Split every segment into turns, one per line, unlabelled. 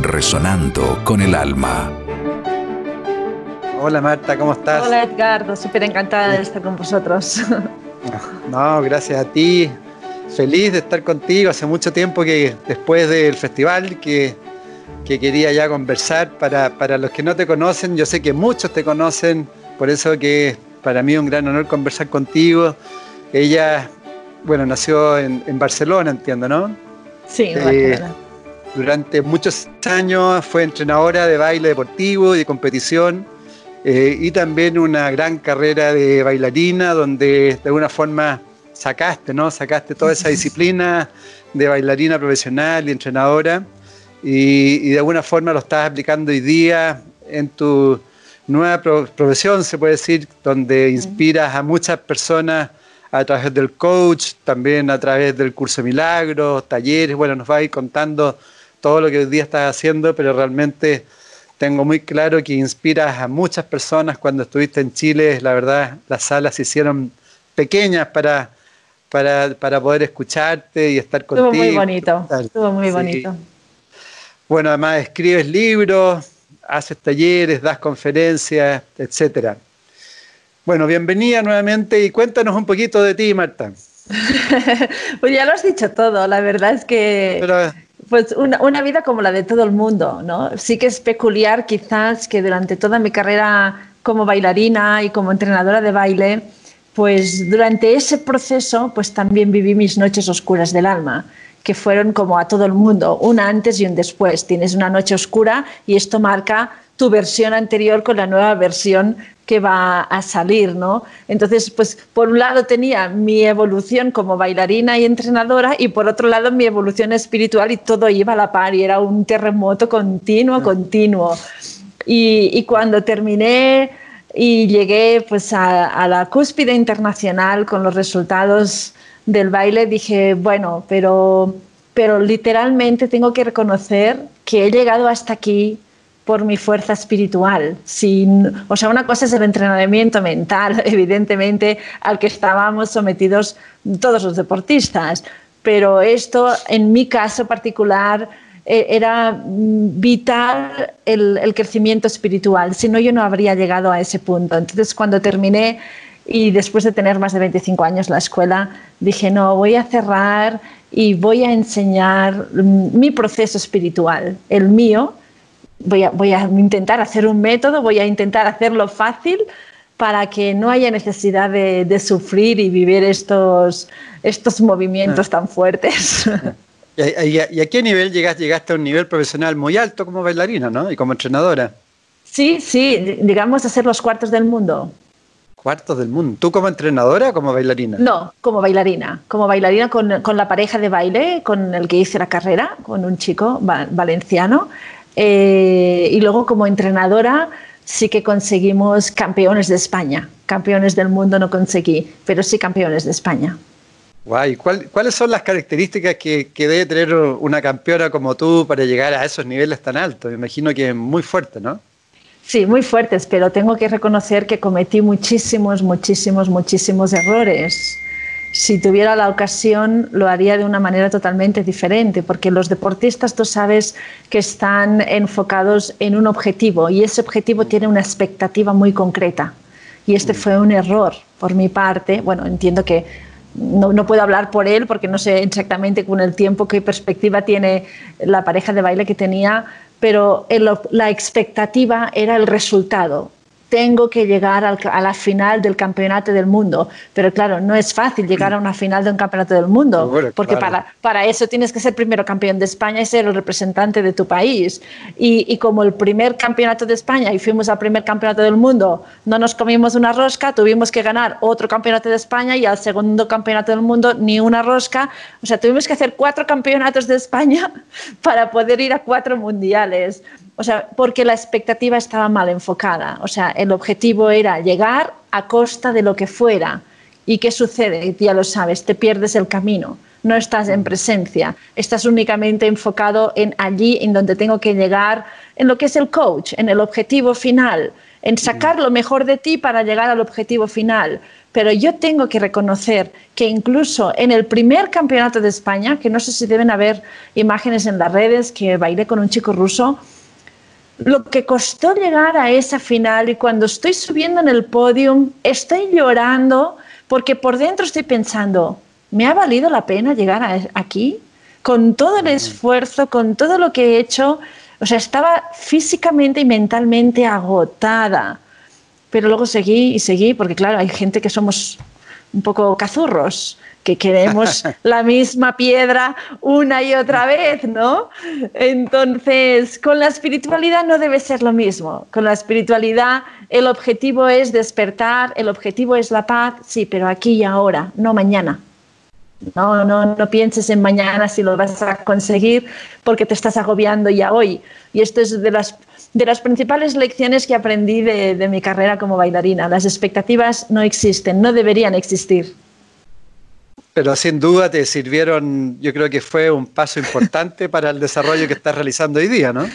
resonando con el alma.
Hola Marta, ¿cómo estás?
Hola Edgardo, súper encantada de estar con vosotros.
No, gracias a ti. Feliz de estar contigo. Hace mucho tiempo que después del festival que, quería ya conversar. Para, para los que no te conocen, yo sé que muchos te conocen, por eso que para mí es un gran honor conversar contigo. Ella, bueno, nació en, Barcelona, entiendo, ¿no?
Sí, en eh,
Durante muchos años fue entrenadora de baile deportivo y de competición eh, y también una gran carrera de bailarina donde de alguna forma sacaste, ¿no? Sacaste toda esa disciplina de bailarina profesional y entrenadora y, de alguna forma lo estás aplicando hoy día en tu nueva profesión, se puede decir, donde inspiras a muchas personas a través del coach, también a través del curso de milagros, talleres, bueno, nos vas a ir contando todo lo que hoy día estás haciendo, pero realmente tengo muy claro que inspiras a muchas personas. Cuando estuviste en Chile, la verdad, las salas se hicieron pequeñas para, para, poder escucharte y estar contigo.
Estuvo muy bonito, estuvo muy bonito.
Bueno, además escribes libros, haces talleres, das conferencias, etcétera. Bueno, bienvenida nuevamente y cuéntanos un poquito de ti, Marta.
pues ya lo has dicho todo, la verdad es que pues una, una, vida como la de todo el mundo, ¿no? Sí que es peculiar quizás que durante toda mi carrera como bailarina y como entrenadora de baile, pues durante ese proceso pues también viví mis noches oscuras del alma, que fueron como a todo el mundo, un antes y un después. Tienes una noche oscura y esto marca tu versión anterior con la nueva versión que va a salir, ¿no? Entonces, pues por un lado tenía mi evolución como bailarina y entrenadora y por otro lado mi evolución espiritual y todo iba a la par y era un terremoto continuo, continuo. Y, cuando terminé y llegué pues a, a, la cúspide internacional con los resultados del baile, dije, bueno, pero, pero literalmente tengo que reconocer que he llegado hasta aquí por mi fuerza espiritual. O sea, una cosa es el entrenamiento mental, evidentemente, al que estábamos sometidos todos los deportistas, pero esto, en mi caso particular, eh, era mm, vital el, el, crecimiento espiritual, si no yo no habría llegado a ese punto. Entonces, cuando terminé y después de tener más de 25 años la escuela, dije, no, voy a cerrar y voy a enseñar mm, mi proceso espiritual, el mío, voy a, intentar hacer un método, voy a intentar hacerlo fácil para que no haya necesidad de, sufrir y vivir estos, estos movimientos ah. tan fuertes.
¿Y a, qué nivel llegaste? Llegaste a un nivel profesional muy alto como bailarina, ¿no? Y como entrenadora.
Sí, sí, digamos a ser los cuartos del mundo.
Cuartos del mundo. ¿Tú como entrenadora o como bailarina?
No, como bailarina. Como bailarina con, con la pareja de baile con el que hice la carrera, con un chico valenciano. Eh, y luego como entrenadora sí que conseguimos campeones de España. Campeones del mundo no conseguí, pero sí campeones de España.
Guay, ¿cuáles son las características que, debe tener una campeona como tú para llegar a esos niveles tan altos? Me imagino que es muy fuerte, ¿no?
Sí, muy fuertes, pero tengo que reconocer que cometí muchísimos, muchísimos, muchísimos errores si tuviera la ocasión lo haría de una manera totalmente diferente, porque los deportistas tú sabes que están enfocados en un objetivo y ese objetivo tiene una expectativa muy concreta. Y este fue un error por mi parte. Bueno, entiendo que no, no, puedo hablar por él porque no sé exactamente con el tiempo qué perspectiva tiene la pareja de baile que tenía, pero la expectativa era el resultado tengo que llegar a la final del campeonato del mundo. Pero claro, no es fácil llegar a una final de un campeonato del mundo, porque para, para eso tienes que ser primero campeón de España y ser el representante de tu país. Y, y como el primer campeonato de España y fuimos al primer campeonato del mundo, no nos comimos una rosca, tuvimos que ganar otro campeonato de España y al segundo campeonato del mundo ni una rosca. O sea, tuvimos que hacer cuatro campeonatos de España para poder ir a cuatro mundiales. O sea, porque la expectativa estaba mal enfocada. O sea, el objetivo era llegar a costa de lo que fuera. ¿Y qué sucede? Ya lo sabes, te pierdes el camino. No estás en presencia, estás únicamente enfocado en allí, en donde tengo que llegar, en lo que es el coach, en el objetivo final, en sacar lo mejor de ti para llegar al objetivo final. Pero yo tengo que reconocer que incluso en el primer campeonato de España, que no sé si deben haber imágenes en las redes, que bailé con un chico ruso, lo que costó llegar a esa final y cuando estoy subiendo en el podium, estoy llorando porque por dentro estoy pensando, ¿me ha valido la pena llegar aquí? Con todo el esfuerzo, con todo lo que he hecho, o sea, estaba físicamente y mentalmente agotada. Pero luego seguí y seguí, porque claro, hay gente que somos un poco cazurros que queremos la misma piedra una y otra vez, ¿no? Entonces, con la espiritualidad no debe ser lo mismo. Con la espiritualidad el objetivo es despertar, el objetivo es la paz, sí, pero aquí y ahora, no mañana. No, no, no pienses en mañana si lo vas a conseguir porque te estás agobiando ya hoy. Y esto es de las, de las principales lecciones que aprendí de, de mi carrera como bailarina. Las expectativas no existen, no deberían existir.
Pero sin duda te sirvieron, yo creo que fue un paso importante para el desarrollo que estás realizando hoy día, ¿no?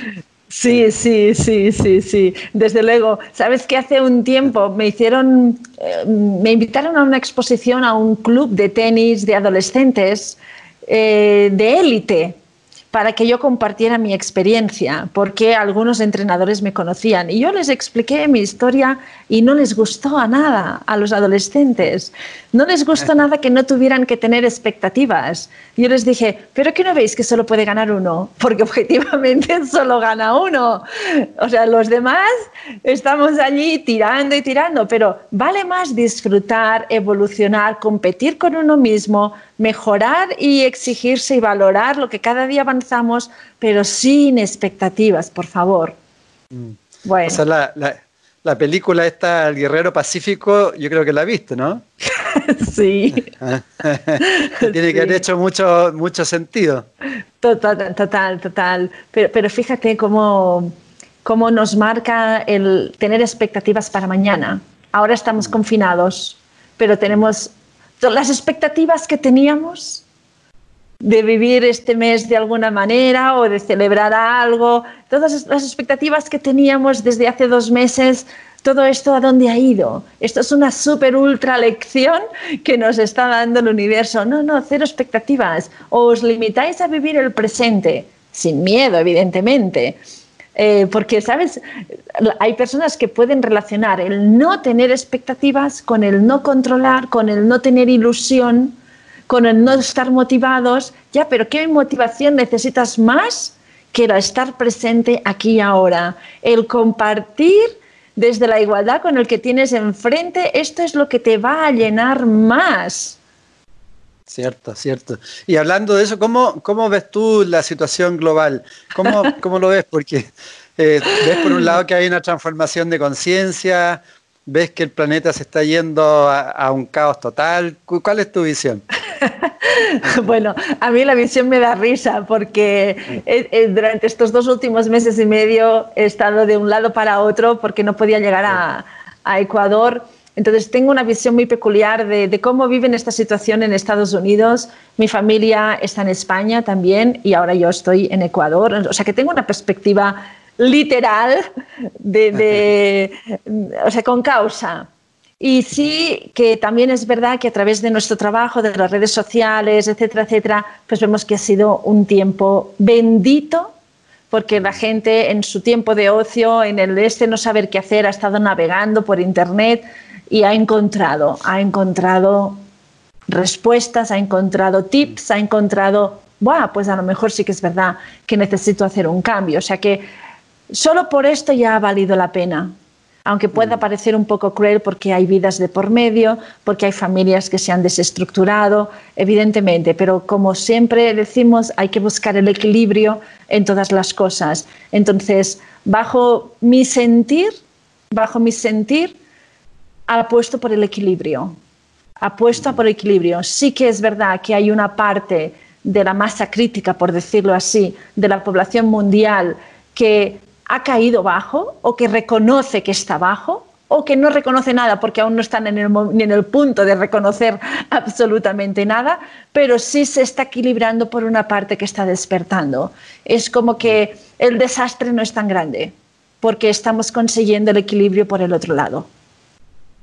Sí, sí, sí, sí, sí, desde luego. Sabes que hace un tiempo me hicieron, eh, me invitaron a una exposición a un club de tenis de adolescentes eh, de élite para que yo compartiera mi experiencia, porque algunos entrenadores me conocían y yo les expliqué mi historia y no les gustó a nada a los adolescentes. No les gustó nada que no tuvieran que tener expectativas. Yo les dije, pero ¿qué no veis que solo puede ganar uno? Porque objetivamente solo gana uno. O sea, los demás estamos allí tirando y tirando, pero vale más disfrutar, evolucionar, competir con uno mismo, mejorar y exigirse y valorar lo que cada día avanzamos, pero sin expectativas, por favor.
Mm. Bueno. O sea, la, la, película esta, El Guerrero Pacífico, yo creo que la viste, ¿no?
sí.
Tiene que haber hecho mucho, mucho sentido.
Total, total, total. Pero, pero fíjate cómo, cómo nos marca el tener expectativas para mañana. Ahora estamos mm. confinados, pero tenemos las expectativas que teníamos de vivir este mes de alguna manera o de celebrar algo, todas las expectativas que teníamos desde hace dos meses, todo esto a dónde ha ido. Esto es una súper ultra lección que nos está dando el universo. No, no, cero expectativas. os limitáis a vivir el presente, sin miedo, evidentemente. Eh, porque, ¿sabes? Hay personas que pueden relacionar el no tener expectativas con el no controlar, con el no tener ilusión, con el no estar motivados. Ya, pero ¿qué motivación necesitas más que el estar presente aquí y ahora? El compartir desde la igualdad con el que tienes enfrente, esto es lo que te va a llenar más.
Cierto, cierto. Y hablando de eso, ¿cómo, cómo ves tú la situación global? ¿Cómo, cómo lo ves? Porque eh, ves por un lado que hay una transformación de conciencia, ves que el planeta se está yendo a, un caos total. ¿Cuál es tu visión?
bueno, a mí la visión me da risa porque durante estos dos últimos meses y medio he estado de un lado para otro porque no podía llegar a, a Ecuador entonces tengo una visión muy peculiar de, cómo viven esta situación en Estados Unidos. Mi familia está en España también y ahora yo estoy en Ecuador. O sea que tengo una perspectiva literal de, o sea, con causa. Y sí que también es verdad que a través de nuestro trabajo, de las redes sociales, etcétera, etcétera, pues vemos que ha sido un tiempo bendito porque la gente en su tiempo de ocio, en el este no saber qué hacer, ha estado navegando por internet y ha encontrado, ha encontrado respuestas, ha encontrado tips, ha encontrado, bueno, pues a lo mejor sí que es verdad que necesito hacer un cambio. O sea que solo por esto ya ha valido la pena. Aunque pueda mm. parecer un poco cruel porque hay vidas de por medio, porque hay familias que se han desestructurado, evidentemente, pero como siempre decimos, hay que buscar el equilibrio en todas las cosas. Entonces, bajo mi sentir, bajo mi sentir, apuesto por el equilibrio. Apuesto por el equilibrio. Sí que es verdad que hay una parte de la masa crítica, por decirlo así, de la población mundial que ha caído bajo o que reconoce que está bajo o que no reconoce nada porque aún no están en el, ni en el punto de reconocer absolutamente nada, pero sí se está equilibrando por una parte que está despertando. Es como que el desastre no es tan grande porque estamos consiguiendo el equilibrio por el otro lado.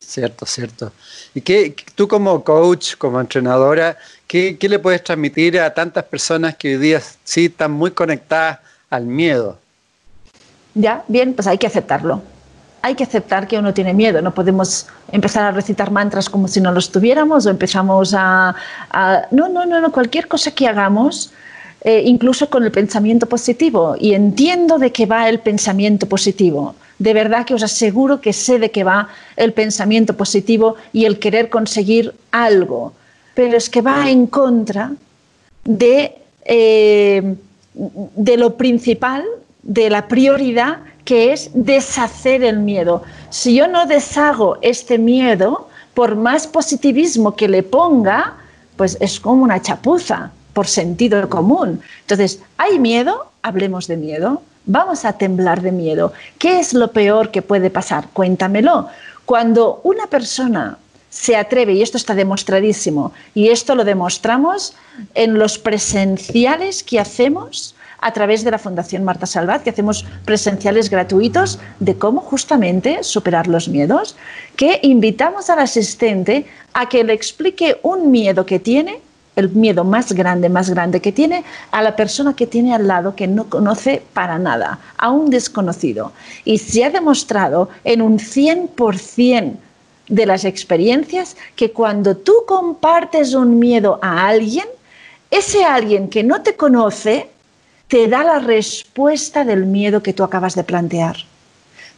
Cierto, cierto. ¿Y qué, tú como coach, como entrenadora, qué, le puedes transmitir a tantas personas que hoy día sí están muy conectadas al miedo?
Ya, bien, pues hay que aceptarlo. Hay que aceptar que uno tiene miedo. No podemos empezar a recitar mantras como si no los tuviéramos o empezamos a... no, no, no, no. Cualquier cosa que hagamos, eh, incluso con el pensamiento positivo. Y entiendo de qué va el pensamiento positivo de verdad que os aseguro que sé de qué va el pensamiento positivo y el querer conseguir algo, pero es que va en contra de, eh, de lo principal, de la prioridad que es deshacer el miedo. Si yo no deshago este miedo, por más positivismo que le ponga, pues es como una chapuza por sentido común. Entonces, ¿hay miedo? Hablemos de miedo vamos a temblar de miedo. ¿Qué es lo peor que puede pasar? Cuéntamelo. Cuando una persona se atreve, y esto está demostradísimo, y esto lo demostramos en los presenciales que hacemos a través de la Fundación Marta Salvat, que hacemos presenciales gratuitos de cómo justamente superar los miedos, que invitamos al asistente a que le explique un miedo que tiene el miedo más grande, más grande que tiene a la persona que tiene al lado que no conoce para nada, a un desconocido. Y se ha demostrado en un 100% de las experiencias que cuando tú compartes un miedo a alguien, ese alguien que no te conoce te da la respuesta del miedo que tú acabas de plantear.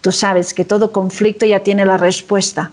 Tú sabes que todo conflicto ya tiene la respuesta,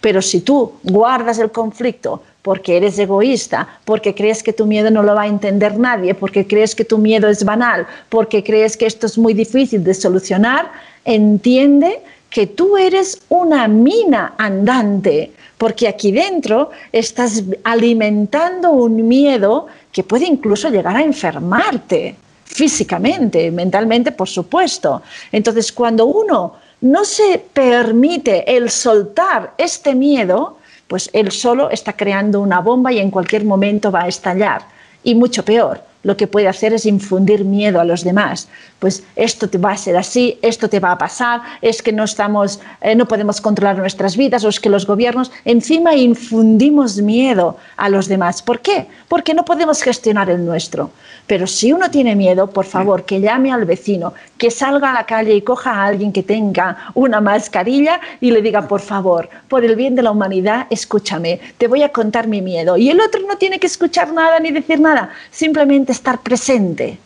pero si tú guardas el conflicto, porque eres egoísta, porque crees que tu miedo no lo va a entender nadie, porque crees que tu miedo es banal, porque crees que esto es muy difícil de solucionar, entiende que tú eres una mina andante, porque aquí dentro estás alimentando un miedo que puede incluso llegar a enfermarte físicamente, mentalmente, por supuesto. Entonces, cuando uno no se permite el soltar este miedo, pues él solo está creando una bomba y en cualquier momento va a estallar. Y mucho peor, lo que puede hacer es infundir miedo a los demás. Pues esto te va a ser así, esto te va a pasar, es que no estamos, eh, no podemos controlar nuestras vidas, o es que los gobiernos encima infundimos miedo a los demás. ¿Por qué? Porque no podemos gestionar el nuestro. Pero si uno tiene miedo, por favor, que llame al vecino, que salga a la calle y coja a alguien que tenga una mascarilla y le diga, por favor, por el bien de la humanidad, escúchame, te voy a contar mi miedo. Y el otro no tiene que escuchar nada ni decir nada, simplemente estar presente.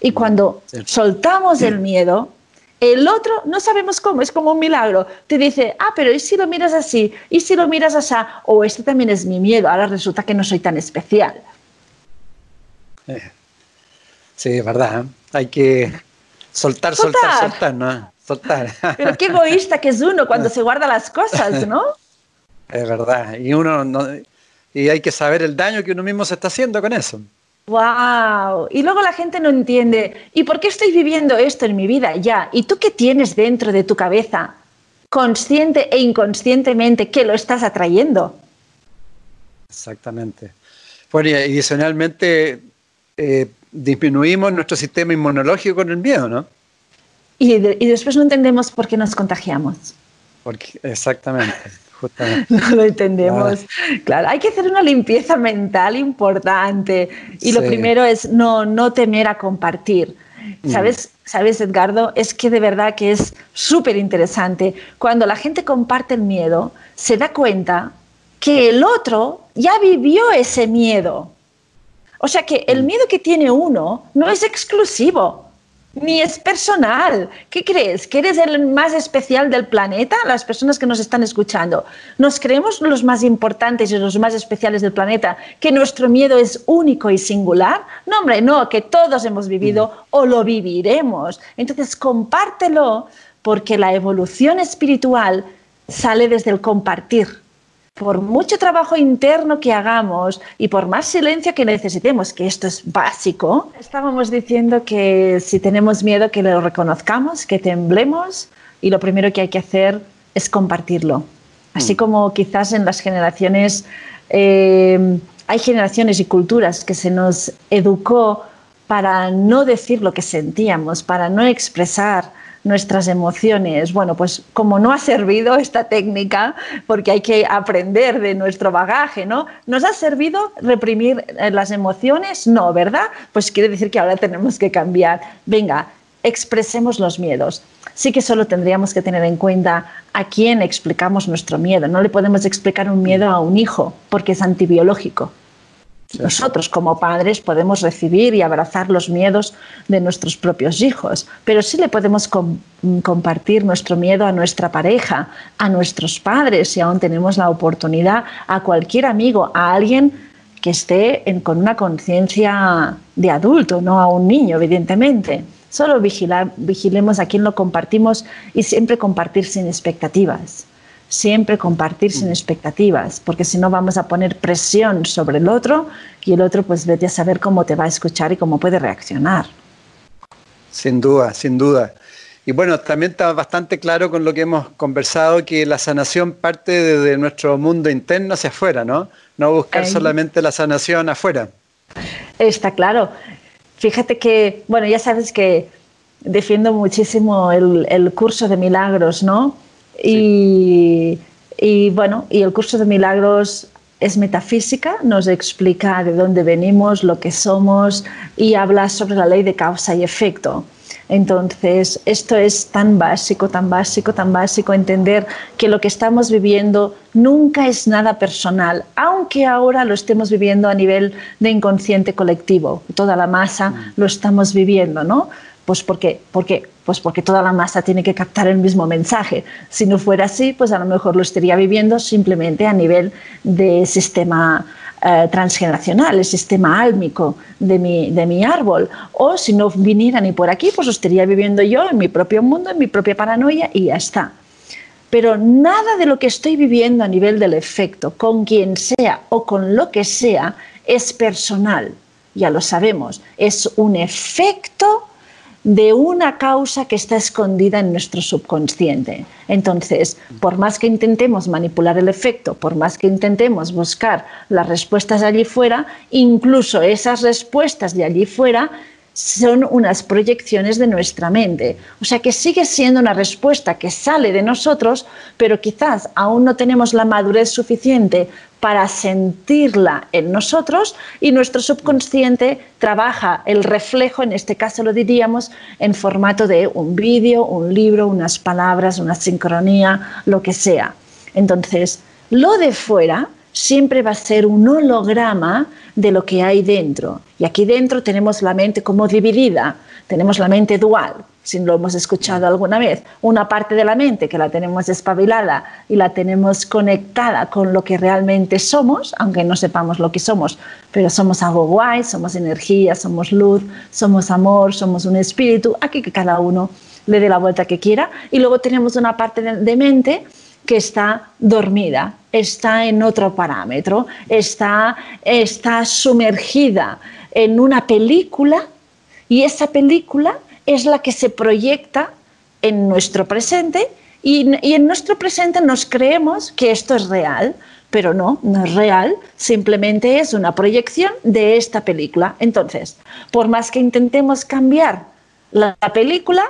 Y cuando soltamos el miedo, el otro no sabemos cómo, es como un milagro. Te dice, ah, pero ¿y si lo miras así? ¿Y si lo miras así? O este también es mi miedo, ahora resulta que no soy tan especial.
Eh, sí, es verdad. ¿eh? Hay que soltar, soltar, soltar, ¿no? Soltar.
Pero qué egoísta que es uno cuando se guarda las cosas, ¿no?
Es verdad. Y uno y hay que saber el daño que uno mismo se está haciendo con eso.
¡Wow! Y luego la gente no entiende, ¿y por qué estoy viviendo esto en mi vida ya? ¿Y tú qué tienes dentro de tu cabeza, consciente e inconscientemente, que lo estás atrayendo?
Exactamente. Bueno, y adicionalmente eh, disminuimos nuestro sistema inmunológico con el miedo, ¿no?
Y, y después no entendemos por qué nos contagiamos.
Porque, exactamente.
No lo entendemos. Claro, hay que hacer una limpieza mental importante. Y lo primero es no, no temer a compartir. Mm. ¿Sabes, ¿Sabes, Edgardo? Es que de verdad que es súper interesante. Cuando la gente comparte el miedo, se da cuenta que el otro ya vivió ese miedo. O sea que el mm. miedo que tiene uno no es exclusivo. Ni es personal. ¿Qué crees? ¿Que eres el más especial del planeta? Las personas que nos están escuchando. ¿Nos creemos los más importantes y los más especiales del planeta? ¿Que nuestro miedo es único y singular? No, hombre, no, que todos hemos vivido o lo viviremos. Entonces, compártelo porque la evolución espiritual sale desde el compartir por mucho trabajo interno que hagamos y por más silencio que necesitemos, que esto es básico, estábamos diciendo que si tenemos miedo que lo reconozcamos, que temblemos y lo primero que hay que hacer es compartirlo. Así mm. como quizás en las generaciones, eh, hay generaciones y culturas que se nos educó para no decir lo que sentíamos, para no expresar nuestras emociones. Bueno, pues como no ha servido esta técnica, porque hay que aprender de nuestro bagaje, ¿no? ¿Nos ha servido reprimir eh, las emociones? No, ¿verdad? Pues quiere decir que ahora tenemos que cambiar. Venga, expresemos los miedos. Sí que solo tendríamos que tener en cuenta a quién explicamos nuestro miedo. No le podemos explicar un miedo a un hijo porque es antibiológico. Nosotros como padres podemos recibir y abrazar los miedos de nuestros propios hijos, pero sí le podemos compartir nuestro miedo a nuestra pareja, a nuestros padres, si aún tenemos la oportunidad, a cualquier amigo, a alguien que esté con una conciencia de adulto, no a un niño, evidentemente. Solo vigilemos a quién lo compartimos y siempre compartir sin expectativas siempre compartir sin mm. expectativas, porque si no vamos a poner presión sobre el otro y el otro pues vete a saber cómo te va a escuchar y cómo puede reaccionar.
Sin duda, sin duda. Y bueno, también está bastante claro con lo que hemos conversado que la sanación parte desde nuestro mundo interno hacia afuera, ¿no? No buscar solamente la sanación afuera.
Está claro. Fíjate que, bueno, ya sabes que defiendo muchísimo el, el curso de milagros, ¿no? Y, bueno, y el curso de milagros es metafísica, nos explica de dónde venimos, lo que somos y habla sobre la ley de causa y efecto. Entonces, esto es tan básico, tan básico, tan básico, entender que lo que estamos viviendo nunca es nada personal, aunque ahora lo estemos viviendo a nivel de inconsciente colectivo, toda la masa mm. lo estamos viviendo, ¿no? Pues porque, porque, pues porque toda la masa tiene que captar el mismo mensaje. Si no fuera así, pues a lo mejor lo estaría viviendo simplemente a nivel de sistema eh, transgeneracional, el sistema álmico de mi, de mi árbol. O si no viniera ni por aquí, pues lo estaría viviendo yo en mi propio mundo, en mi propia paranoia y ya está. Pero nada de lo que estoy viviendo a nivel del efecto, con quien sea o con lo que sea, es personal. Ya lo sabemos. Es un efecto de una causa que está escondida en nuestro subconsciente. Entonces, por más que intentemos manipular el efecto, por más que intentemos buscar las respuestas allí fuera, incluso esas respuestas de allí fuera son unas proyecciones de nuestra mente. O sea que sigue siendo una respuesta que sale de nosotros, pero quizás aún no tenemos la madurez suficiente para sentirla en nosotros y nuestro subconsciente trabaja el reflejo, en este caso lo diríamos, en formato de un vídeo, un libro, unas palabras, una sincronía, lo que sea. Entonces, lo de fuera siempre va a ser un holograma de lo que hay dentro. Y aquí dentro tenemos la mente como dividida, tenemos la mente dual, si lo hemos escuchado alguna vez, una parte de la mente que la tenemos espabilada y la tenemos conectada con lo que realmente somos, aunque no sepamos lo que somos, pero somos algo guay, somos energía, somos luz, somos amor, somos un espíritu, aquí que cada uno le dé la vuelta que quiera, y luego tenemos una parte de, mente que está dormida, está en otro parámetro, está, está sumergida en una película y esa película es la que se proyecta en nuestro presente y, en nuestro presente nos creemos que esto es real, pero no, no es real, simplemente es una proyección de esta película. Entonces, por más que intentemos cambiar la, película,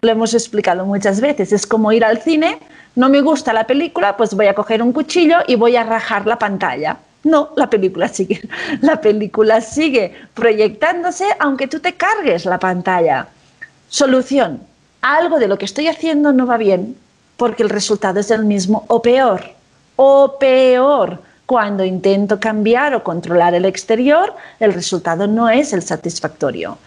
lo hemos explicado muchas veces, es como ir al cine, no me gusta la película, pues voy a coger un cuchillo y voy a rajar la pantalla. No, la película sigue, la película sigue proyectándose aunque tú te cargues la pantalla. Solución. Algo de lo que estoy haciendo no va bien porque el resultado es el mismo o peor. O peor. Cuando intento cambiar o controlar el exterior, el resultado no es el satisfactorio.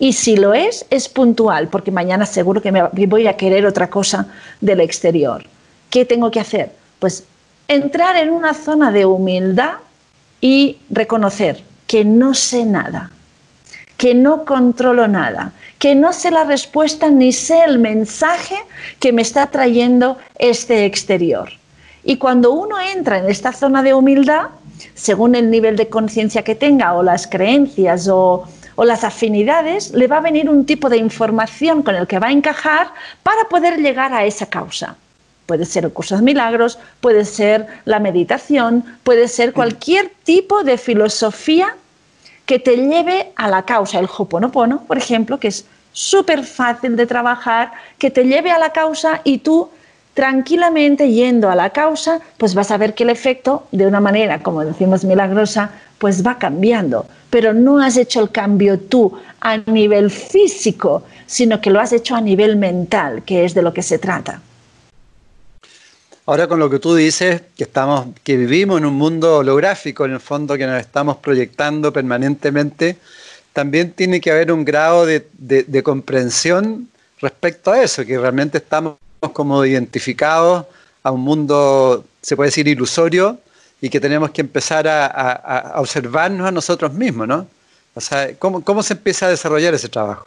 Y si lo es, es puntual, porque mañana seguro que me voy a querer otra cosa del exterior. ¿Qué tengo que hacer? Pues entrar en una zona de humildad y reconocer que no sé nada, que no controlo nada, que no sé la respuesta ni sé el mensaje que me está trayendo este exterior. Y cuando uno entra en esta zona de humildad, según el nivel de conciencia que tenga o las creencias o, o, las afinidades, le va a venir un tipo de información con el que va a encajar para poder llegar a esa causa. Puede ser el curso de milagros, puede ser la meditación, puede ser cualquier tipo de filosofía que te lleve a la causa. El Hoponopono, por ejemplo, que es súper fácil de trabajar, que te lleve a la causa y tú tranquilamente yendo a la causa, pues vas a ver que el efecto, de una manera, como decimos, milagrosa, pues va cambiando. Pero no has hecho el cambio tú a nivel físico, sino que lo has hecho a nivel mental, que es de lo que se trata.
Ahora con lo que tú dices, que, estamos, que vivimos en un mundo holográfico, en el fondo, que nos estamos proyectando permanentemente, también tiene que haber un grado de, de comprensión respecto a eso, que realmente estamos como identificados a un mundo, se puede decir, ilusorio y que tenemos que empezar a, observarnos a nosotros mismos, ¿no? O sea, ¿cómo, ¿cómo, se empieza a desarrollar ese trabajo?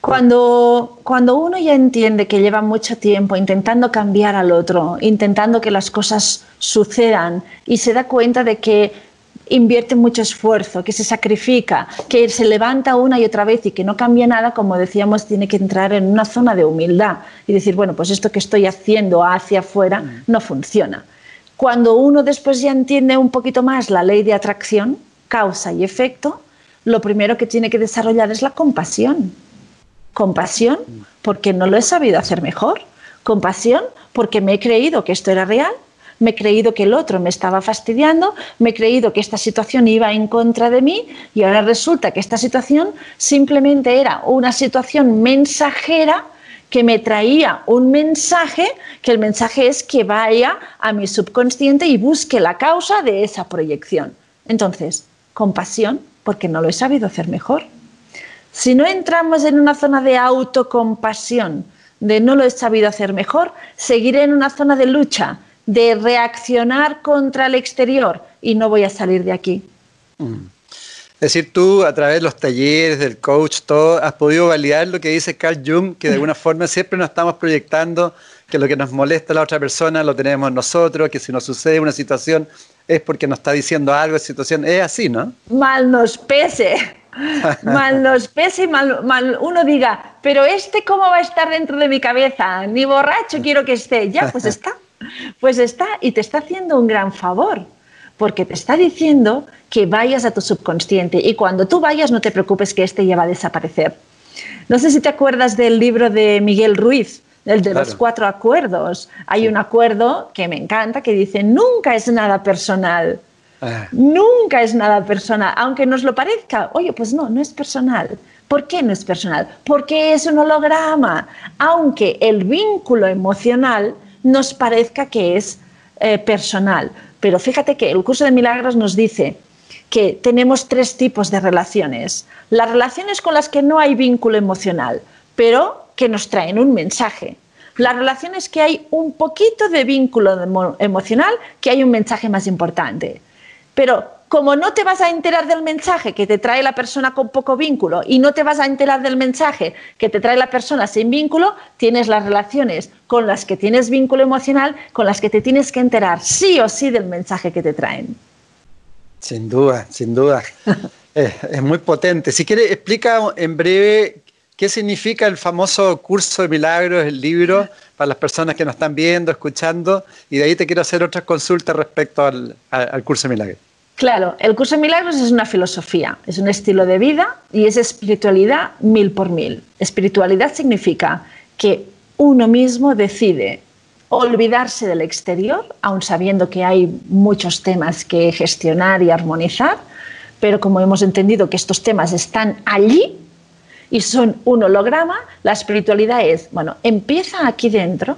Cuando, cuando uno ya entiende que lleva mucho tiempo intentando cambiar al otro, intentando que las cosas sucedan y se da cuenta de que invierte mucho esfuerzo, que se sacrifica, que se levanta una y otra vez y que no cambia nada, como decíamos, tiene que entrar en una zona de humildad y decir, bueno, pues esto que estoy haciendo hacia afuera mm. no funciona. Cuando uno después ya entiende un poquito más la ley de atracción, causa y efecto, lo primero que tiene que desarrollar es la compasión. Compasión mm. porque no lo he sabido hacer mejor. Compasión porque me he creído que esto era real me he creído que el otro me estaba fastidiando, me he creído que esta situación iba en contra de mí y ahora resulta que esta situación simplemente era una situación mensajera que me traía un mensaje, que el mensaje es que vaya a mi subconsciente y busque la causa de esa proyección. Entonces, compasión, porque no lo he sabido hacer mejor. Si no entramos en una zona de autocompasión, de no lo he sabido hacer mejor, seguiré en una zona de lucha, de reaccionar contra el exterior y no voy a salir de aquí.
Mm. Es decir, tú a través de los talleres, del coach, todo, has podido validar lo que dice Carl Jung, que de alguna forma siempre nos estamos proyectando que lo que nos molesta a la otra persona lo tenemos nosotros, que si nos sucede una situación es porque nos está diciendo algo, esa situación es así, ¿no?
Mal nos pese, mal nos pese y mal, mal uno diga, pero este cómo va a estar dentro de mi cabeza, ni borracho quiero que esté, ya, pues está. Pues está y te está haciendo un gran favor, porque te está diciendo que vayas a tu subconsciente y cuando tú vayas no te preocupes que este ya va a desaparecer. No sé si te acuerdas del libro de Miguel Ruiz, el de los cuatro acuerdos. Hay un acuerdo que me encanta que dice, nunca es nada personal. Ah. Nunca es nada personal, aunque nos lo parezca. Oye, pues no, no es personal. ¿Por qué no es personal? Porque es un holograma, aunque el vínculo emocional nos parezca que es eh, personal. Pero fíjate que el curso de milagros nos dice que tenemos tres tipos de relaciones. Las relaciones con las que no hay vínculo emocional, pero que nos traen un mensaje. Las relaciones que hay un poquito de vínculo emocional, que hay un mensaje más importante. Pero como no te vas a enterar del mensaje que te trae la persona con poco vínculo y no te vas a enterar del mensaje que te trae la persona sin vínculo, tienes las relaciones con las que tienes vínculo emocional, con las que te tienes que enterar sí o sí del mensaje que te traen.
Sin duda, sin duda. es, muy potente. Si quieres, explica en breve qué significa el famoso curso de milagros, el libro, para las personas que nos están viendo, escuchando, y de ahí te quiero hacer otras consultas respecto al, al curso de milagros.
Claro, el curso de milagros es una filosofía, es un estilo de vida y es espiritualidad mil por mil. Espiritualidad significa que uno mismo decide olvidarse del exterior, aun sabiendo que hay muchos temas que gestionar y armonizar, pero como hemos entendido que estos temas están allí y son un holograma, la espiritualidad es, bueno, empieza aquí dentro,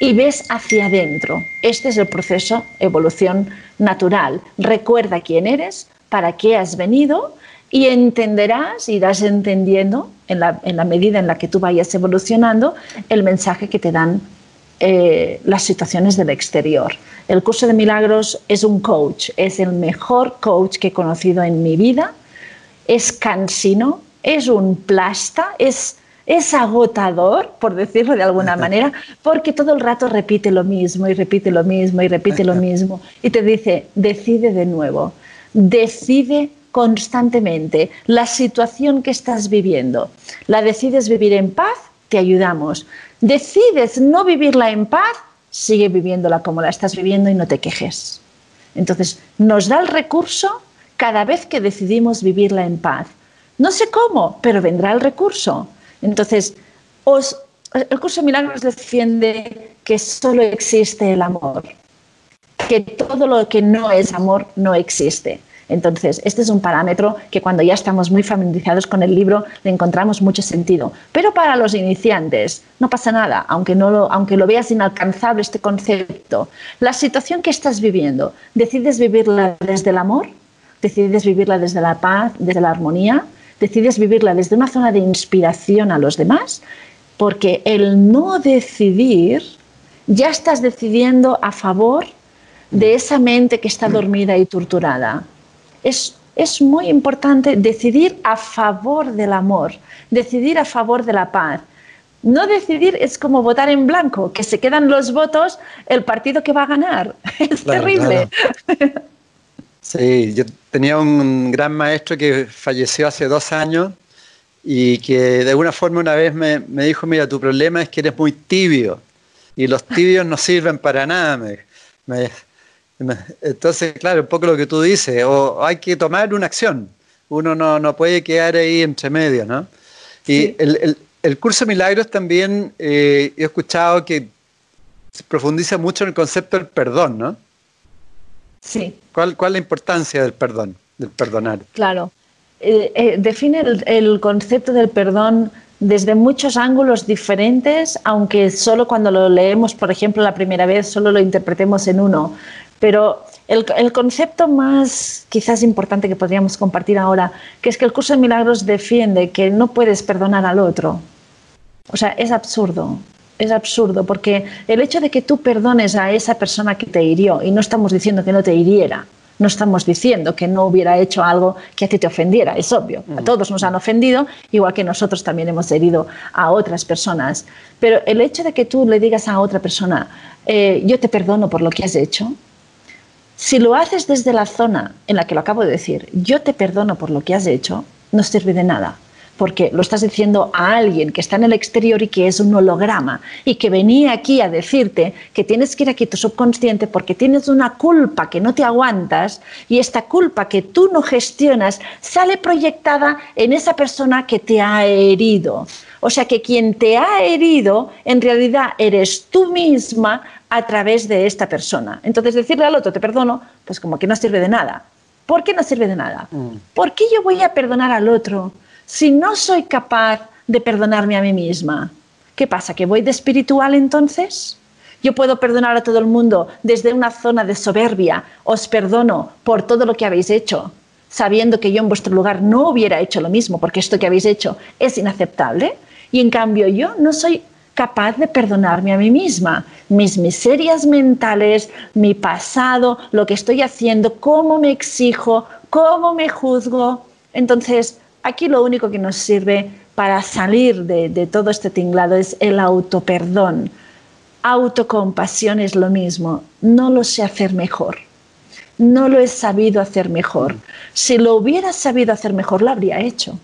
y ves hacia adentro. Este es el proceso evolución natural. Recuerda quién eres, para qué has venido y entenderás, irás entendiendo en la, en la, medida en la que tú vayas evolucionando el mensaje que te dan eh, las situaciones del exterior. El curso de milagros es un coach, es el mejor coach que he conocido en mi vida, es cansino, es un plasta, es, es agotador, por decirlo de alguna manera, porque todo el rato repite lo mismo y repite lo mismo y repite lo mismo y te dice, decide de nuevo, decide constantemente la situación que estás viviendo. ¿La decides vivir en paz? Te ayudamos. ¿Decides no vivirla en paz? Sigue viviéndola como la estás viviendo y no te quejes. Entonces, nos da el recurso cada vez que decidimos vivirla en paz. No sé cómo, pero vendrá el recurso. Entonces, el curso de milagros defiende que solo existe el amor, que todo lo que no es amor no existe. Entonces, este es un parámetro que cuando ya estamos muy familiarizados con el libro le encontramos mucho sentido. Pero para los iniciantes no pasa nada, aunque, lo, aunque lo veas inalcanzable este concepto. La situación que estás viviendo, ¿decides vivirla desde el amor? ¿Decides vivirla desde la paz, desde la armonía? ¿Decides vivirla desde una zona de inspiración a los demás? Porque el no decidir, ya estás decidiendo a favor de esa mente que está dormida y torturada es, es muy importante decidir a favor del amor, decidir a favor de la paz. No decidir es como votar en blanco, que se quedan los votos el partido que va a ganar. Es terrible.
Sí, yo tenía un gran maestro que falleció hace dos años y que de alguna forma una vez me, me dijo, mira, tu problema es que eres muy tibio y los tibios no sirven para nada. Me, me, entonces, claro, un poco lo que tú dices, o hay que tomar una acción. Uno no, puede quedar ahí entre medio, ¿no? Y el, curso de milagros también eh, he escuchado que profundiza mucho en el concepto del perdón, ¿no?
Sí.
¿Cuál, cuál es la importancia del perdón, del perdonar?
Claro. Eh, eh, define el, el concepto del perdón desde muchos ángulos diferentes, aunque solo cuando lo leemos, por ejemplo, la primera vez, solo lo interpretemos en uno. Pero el, concepto más quizás importante que podríamos compartir ahora, que es que el curso de milagros defiende que no puedes perdonar al otro. O sea, es absurdo, es absurdo, porque el hecho de que tú perdones a esa persona que te hirió, y no estamos diciendo que no te hiriera, no estamos diciendo que no hubiera hecho algo que a ti te ofendiera, es obvio. A todos nos han ofendido, igual que nosotros también hemos herido a otras personas. Pero el hecho de que tú le digas a otra persona, eh, yo te perdono por lo que has hecho, si lo haces desde la zona en la que lo acabo de decir, yo te perdono por lo que has hecho, no sirve de nada, porque lo estás diciendo a alguien que está en el exterior y que es un holograma y que venía aquí a decirte que tienes que ir aquí tu subconsciente porque tienes una culpa que no te aguantas y esta culpa que tú no gestionas sale proyectada en esa persona que te ha herido. O sea que quien te ha herido en realidad eres tú misma a través de esta persona. Entonces decirle al otro te perdono, pues como que no sirve de nada. ¿Por qué no sirve de nada? Mm. ¿Por qué yo voy a perdonar al otro si no soy capaz de perdonarme a mí misma? ¿Qué pasa? ¿Que voy de espiritual entonces? Yo puedo perdonar a todo el mundo desde una zona de soberbia. Os perdono por todo lo que habéis hecho, sabiendo que yo en vuestro lugar no hubiera hecho lo mismo, porque esto que habéis hecho es inaceptable. Y en cambio yo no soy capaz de perdonarme a mí misma, mis miserias mentales, mi pasado, lo que estoy haciendo, cómo me exijo, cómo me juzgo. Entonces, aquí lo único que nos sirve para salir de, todo este tinglado es el autoperdón. Autocompasión es lo mismo, no lo sé hacer mejor no lo he sabido hacer mejor. Si lo hubiera sabido hacer mejor, lo habría hecho.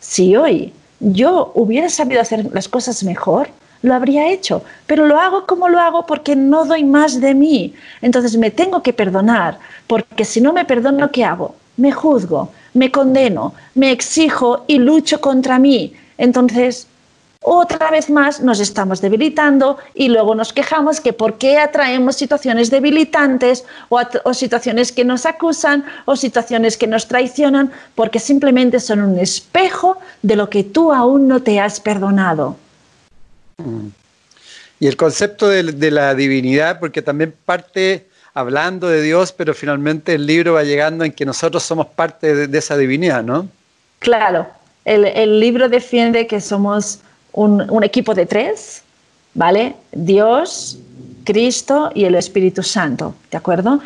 Si hoy yo hubiera sabido hacer las cosas mejor, lo habría hecho, pero lo hago como lo hago porque no doy más de mí. Entonces me tengo que perdonar, porque si no me perdono, ¿qué hago? Me juzgo, me condeno, me exijo y lucho contra mí. Entonces otra vez más nos estamos debilitando y luego nos quejamos que por qué atraemos situaciones debilitantes o, situaciones que nos acusan o situaciones que nos traicionan porque simplemente son un espejo de lo que tú aún no te has perdonado.
Y el concepto de, la divinidad, porque también parte, hablando de Dios, pero finalmente el libro va llegando en que nosotros somos parte de, esa divinidad, ¿no?
Claro, el, libro defiende que somos un, equipo de tres, ¿vale? Dios, Cristo y el Espíritu Santo, ¿de acuerdo?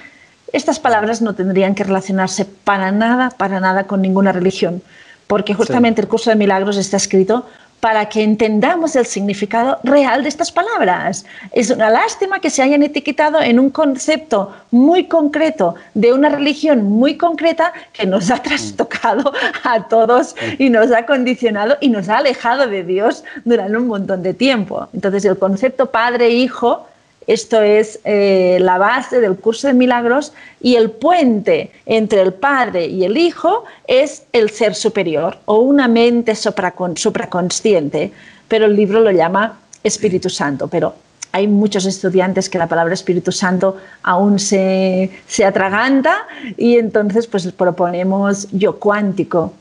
Estas palabras no tendrían que relacionarse para nada, para nada con ninguna religión, porque justamente el curso de milagros está escrito para que entendamos el significado real de estas palabras. Es una lástima que se hayan etiquetado en un concepto muy concreto de una religión muy concreta que nos ha trastocado a todos y nos ha condicionado y nos ha alejado de Dios durante un montón de tiempo. Entonces el concepto padre-hijo esto es eh, la base del curso de milagros y el puente entre el Padre y el Hijo es el ser superior o una mente supraconsciente, pero el libro lo llama Espíritu Santo. Pero hay muchos estudiantes que la palabra Espíritu Santo aún se, se atraganta y entonces pues proponemos yo cuántico,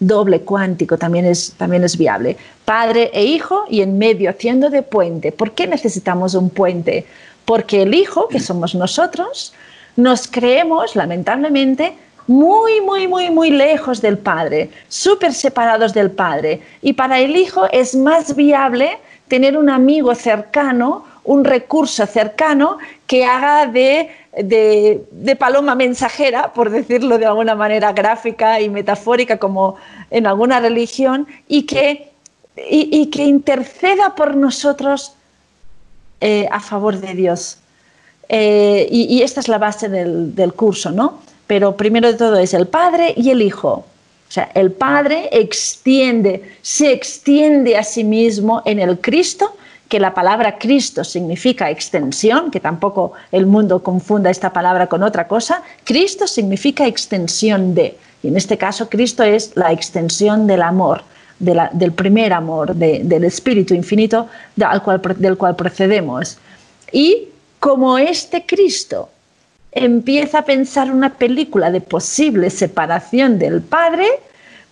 doble cuántico también es, también es viable. Padre e hijo y en medio haciendo de puente. ¿Por qué necesitamos un puente? Porque el hijo, que somos nosotros, nos creemos, lamentablemente, muy, muy, muy, muy lejos del Padre, súper separados del Padre. Y para el Hijo es más viable tener un amigo cercano, un recurso cercano que haga de de, paloma mensajera, por decirlo de alguna manera gráfica y metafórica como en alguna religión, y que, y, que interceda por nosotros eh, a favor de Dios. Eh, y, esta es la base del, del curso, ¿no? Pero primero de todo es el Padre y el Hijo. O sea, el Padre extiende, se extiende a sí mismo en el Cristo que la palabra Cristo significa extensión, que tampoco el mundo confunda esta palabra con otra cosa, Cristo significa extensión de, y en este caso Cristo es la extensión del amor, del primer amor, del Espíritu infinito cual, del cual procedemos. Y como este Cristo empieza a pensar una película de posible separación del Padre,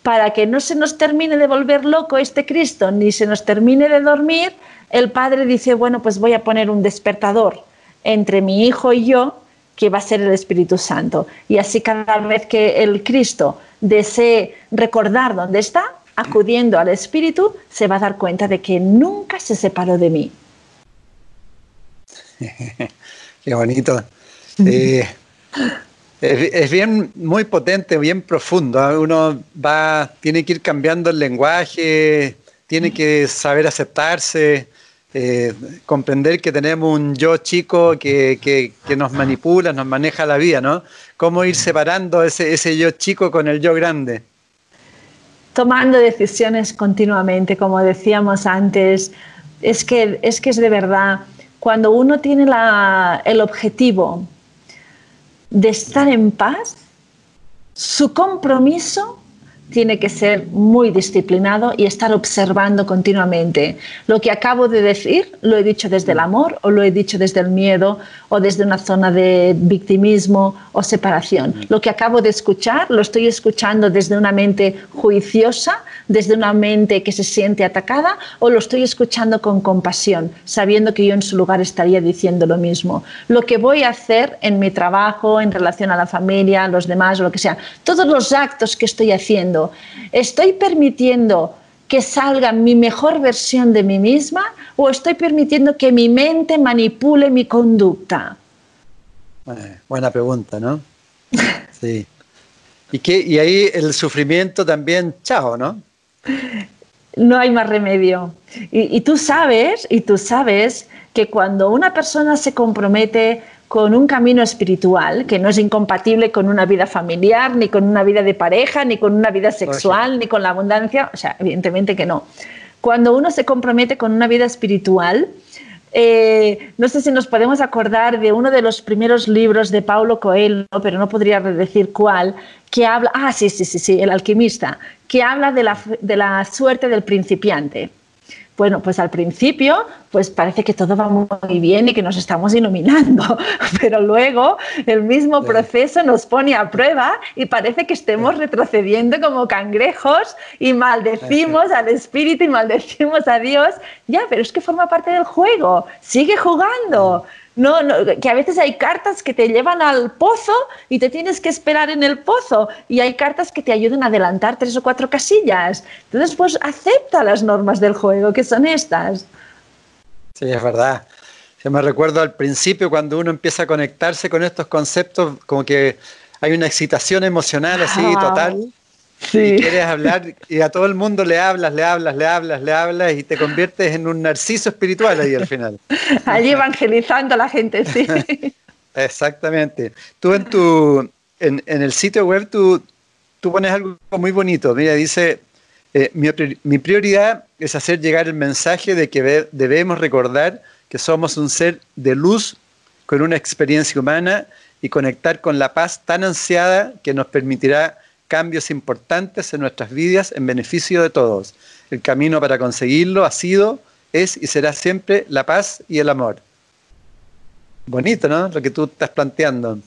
para que no se nos termine de volver loco este Cristo, ni se nos termine de dormir, el padre dice, bueno, pues voy a poner un despertador entre mi hijo y yo, que va a ser el Espíritu Santo. Y así cada vez que el Cristo desee recordar dónde está, acudiendo al Espíritu, se va a dar cuenta de que nunca se separó de mí.
Qué bonito. Eh, es, bien, muy potente, bien profundo. ¿ah? Uno va, tiene que ir cambiando el lenguaje, tiene que saber aceptarse. Eh, comprender que tenemos un yo chico que, nos manipula, nos maneja la vida, ¿no? ¿Cómo ir separando ese, ese yo chico con el yo grande?
Tomando decisiones continuamente, como decíamos antes, es que es, que es de verdad, cuando uno tiene la, el objetivo de estar en paz, su compromiso tiene que ser muy disciplinado y estar observando continuamente. Lo que acabo de decir lo he dicho desde el amor o lo he dicho desde el miedo o desde una zona de victimismo o separación. Lo que acabo de escuchar lo estoy escuchando desde una mente juiciosa, desde una mente que se siente atacada o lo estoy escuchando con compasión, sabiendo que yo en su lugar estaría diciendo lo mismo. Lo que voy a hacer en mi trabajo, en relación a la familia, a los demás o lo que sea, todos los actos que estoy haciendo, ¿Estoy permitiendo que salga mi mejor versión de mí misma o estoy permitiendo que mi mente manipule mi conducta?
Eh, buena pregunta, ¿no? Sí. Y, y ahí el sufrimiento también, chao, ¿no?
No hay más remedio. Y, y tú sabes, y tú sabes que cuando una persona se compromete con un camino espiritual que no es incompatible con una vida familiar, ni con una vida de pareja, ni con una vida sexual, ni con la abundancia. O sea, evidentemente que no. Cuando uno se compromete con una vida espiritual, eh, no sé si nos podemos acordar de uno de los primeros libros de Paulo Coelho, pero no podría decir cuál, que habla, ah, sí, sí, sí, sí, El alquimista, que habla de la, de la suerte del principiante. Bueno, pues al principio, pues parece que todo va muy bien y que nos estamos iluminando, pero luego el mismo proceso nos pone a prueba y parece que estemos retrocediendo como cangrejos y maldecimos al espíritu y maldecimos a Dios. Ya, pero es que forma parte del juego, sigue jugando. No, que a veces hay cartas que te llevan al pozo y te tienes que esperar en el pozo y hay cartas que te ayudan a adelantar tres o cuatro casillas. Entonces, pues acepta las normas del juego, que son estas.
Sí, es verdad. Yo me recuerdo al principio cuando uno empieza a conectarse con estos conceptos, como que hay una excitación emocional así total. Sí. Y quieres hablar y a todo el mundo le hablas, le hablas, le hablas, le hablas y te conviertes en un narciso espiritual ahí al final.
Allí evangelizando a la gente, sí.
Exactamente. Tú en tu en, el sitio web tú, tú pones algo muy bonito. Mira, dice, eh, mi, mi, prioridad es hacer llegar el mensaje de que debemos recordar que somos un ser de luz con una experiencia humana y conectar con la paz tan ansiada que nos permitirá cambios importantes en nuestras vidas en beneficio de todos. El camino para conseguirlo ha sido, es y será siempre la paz y el amor. Bonito, ¿no? Lo que tú estás planteando.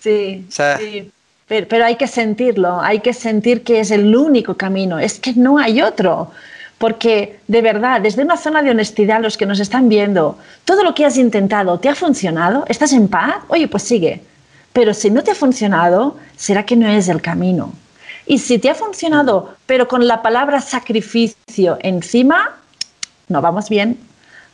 Sí, sí. Pero, pero, hay que sentirlo, hay que sentir que es el único camino, es que no hay otro. Porque de verdad, desde una zona de honestidad, los que nos están viendo, todo lo que has intentado, ¿te ha funcionado? ¿Estás en paz? Oye, pues sigue. Pero si no te ha funcionado, será que no es el camino. Y si te ha funcionado, pero con la palabra sacrificio encima, no vamos bien.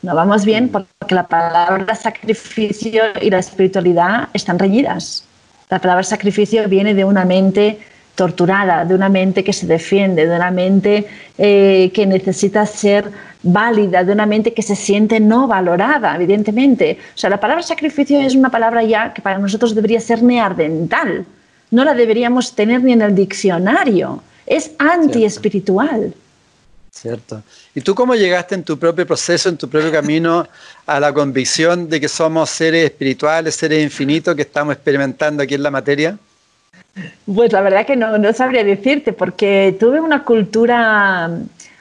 No vamos bien porque la palabra sacrificio y la espiritualidad están reñidas. La palabra sacrificio viene de una mente torturada, de una mente que se defiende, de una mente eh, que necesita ser válida, de una mente que se siente no valorada, evidentemente. O sea, la palabra sacrificio es una palabra ya que para nosotros debería ser neardental. No la deberíamos tener ni en el diccionario. Es anti-espiritual.
Cierto. ¿Y tú cómo llegaste en tu propio proceso, en tu propio camino, a la convicción de que somos seres espirituales, seres infinitos que estamos experimentando aquí en la materia?
Pues la verdad que no, no sabría decirte, porque tuve una cultura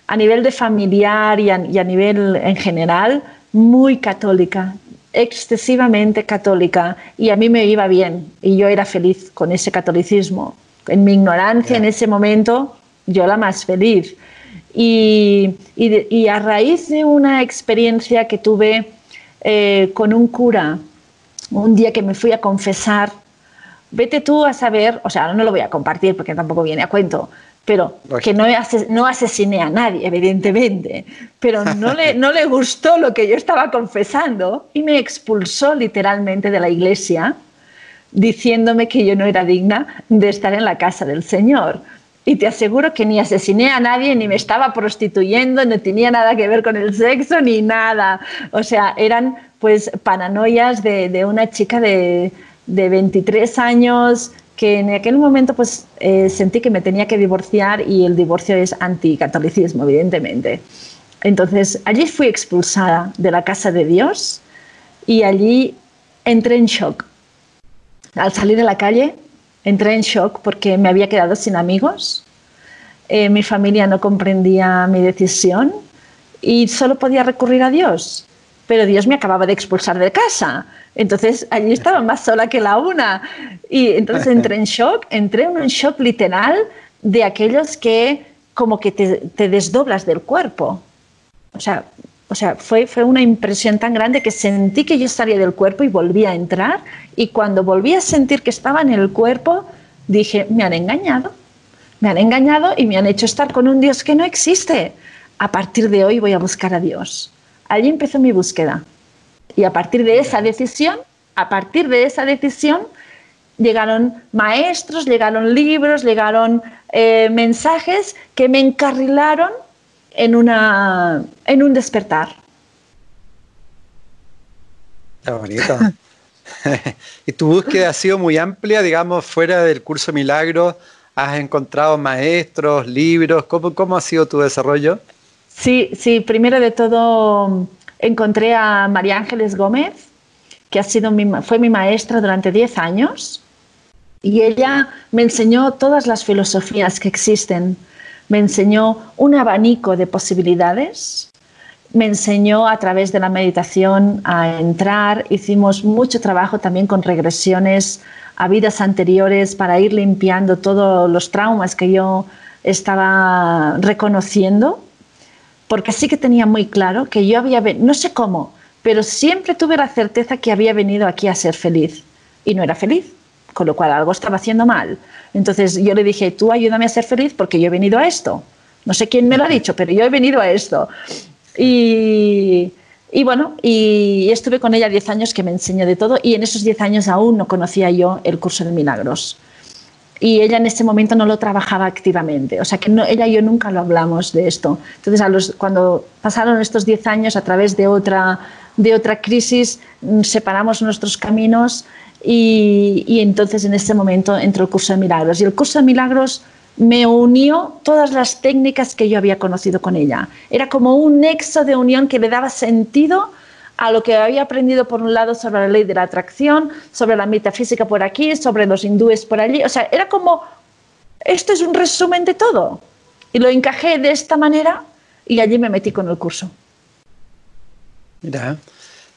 a nivel de familiar y a, nivel en general muy católica, excesivamente católica, y a mí me iba bien, y yo era feliz con ese catolicismo. En mi ignorancia en ese momento, yo la más feliz. Y, y, a raíz de una experiencia que tuve eh, con un cura, un día que me fui a confesar, vete tú a saber, o sea, no lo voy a compartir porque tampoco viene a cuento, pero que no, no asesiné a nadie, evidentemente, pero no le, no le gustó lo que yo estaba confesando y me expulsó literalmente de la iglesia diciéndome que yo no era digna de estar en la casa del Señor. Y te aseguro que ni asesiné a nadie, ni me estaba prostituyendo, no tenía nada que ver con el sexo, ni nada. O sea, eran pues paranoias de, de una chica de, de 23 años que en aquel momento pues eh, sentí que me tenía que divorciar y el divorcio es anticatolicismo, evidentemente. Entonces allí fui expulsada de la casa de Dios y allí entré en shock. Al salir de la calle entré en shock porque me había quedado sin amigos, eh, mi familia no comprendía mi decisión y solo podía recurrir a Dios pero Dios me acababa de expulsar de casa. Entonces allí estaba más sola que la una. Y entonces entré en shock, entré en un shock literal de aquellos que como que te, desdoblas del cuerpo. O sea, o sea fue, fue una impresión tan grande que sentí que yo salía del cuerpo y volví a entrar. Y cuando volví a sentir que estaba en el cuerpo, dije, me han engañado. Me han engañado y me han hecho estar con un Dios que no existe. A partir de hoy voy a buscar a Dios Allí empezó mi búsqueda. Y a partir de esa decisión, a partir de esa decisión, llegaron maestros, llegaron libros, llegaron eh, mensajes que me encarrilaron en, una, en un despertar.
Qué bonito. y tu búsqueda ha sido muy amplia, digamos, fuera del curso Milagro. ¿Has encontrado maestros, libros? ¿Cómo, cómo ha sido tu desarrollo?
Sí, sí, primero de todo encontré a María Ángeles Gómez, que ha sido fue mi maestra durante 10 años, y ella me enseñó todas las filosofías que existen, me enseñó un abanico de posibilidades, me enseñó a través de la meditación a entrar, hicimos mucho trabajo también con regresiones a vidas anteriores para ir limpiando todos los traumas que yo estaba reconociendo porque sí que tenía muy claro que yo había, no sé cómo, pero siempre tuve la certeza que había venido aquí a ser feliz y no era feliz, con lo cual algo estaba haciendo mal. Entonces yo le dije, tú ayúdame a ser feliz porque yo he venido a esto. No sé quién me lo ha dicho, pero yo he venido a esto. Y, y bueno, y estuve con ella 10 años que me enseñó de todo y en esos 10 años aún no conocía yo el curso de milagros. Y ella en ese momento no lo trabajaba activamente, o sea que no, ella y yo nunca lo hablamos de esto. Entonces, a los, cuando pasaron estos 10 años a través de otra, de otra crisis, mm, separamos nuestros caminos y, entonces en ese momento entró el curso de milagros. Y el curso de milagros me unió todas las técnicas que yo había conocido con ella. Era como un nexo de unión que le daba sentido a lo que había aprendido por un lado sobre la ley de la atracción, sobre la metafísica por aquí, sobre los hindúes por allí. O sea, era como, esto es un resumen de todo. Y lo encajé de esta manera y allí me metí con el curso.
Mira,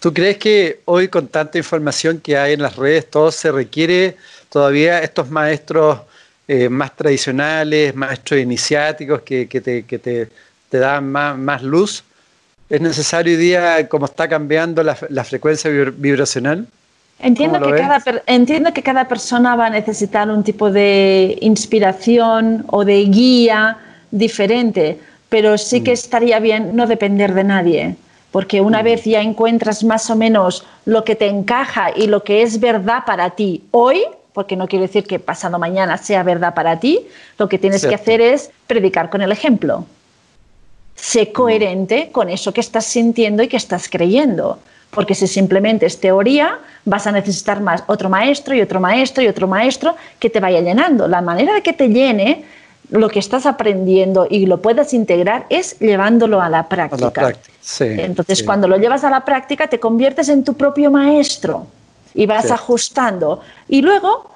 ¿tú crees que hoy con tanta información que hay en las redes, todo se requiere todavía estos maestros eh, más tradicionales, maestros iniciáticos que, te, que te, te, dan más, más, luz? ¿Es necesario hoy día, como está cambiando la, la frecuencia vibracional?
Entiendo que, cada, entiendo que cada persona va a necesitar un tipo de inspiración o de guía diferente, pero sí que mm. estaría bien no depender de nadie, porque una mm. vez ya encuentras más o menos lo que te encaja y lo que es verdad para ti hoy, porque no quiero decir que pasado mañana sea verdad para ti, lo que tienes que hacer es predicar con el ejemplo. Sé mm. coherente con eso que estás sintiendo y que estás creyendo. Porque si simplemente es teoría, vas a necesitar más otro maestro y otro maestro y otro maestro que te vaya llenando. La manera de que te llene lo que estás aprendiendo y lo puedas integrar es llevándolo a la práctica. Entonces, cuando lo llevas a la práctica, te conviertes en tu propio maestro y vas ajustando. Y luego,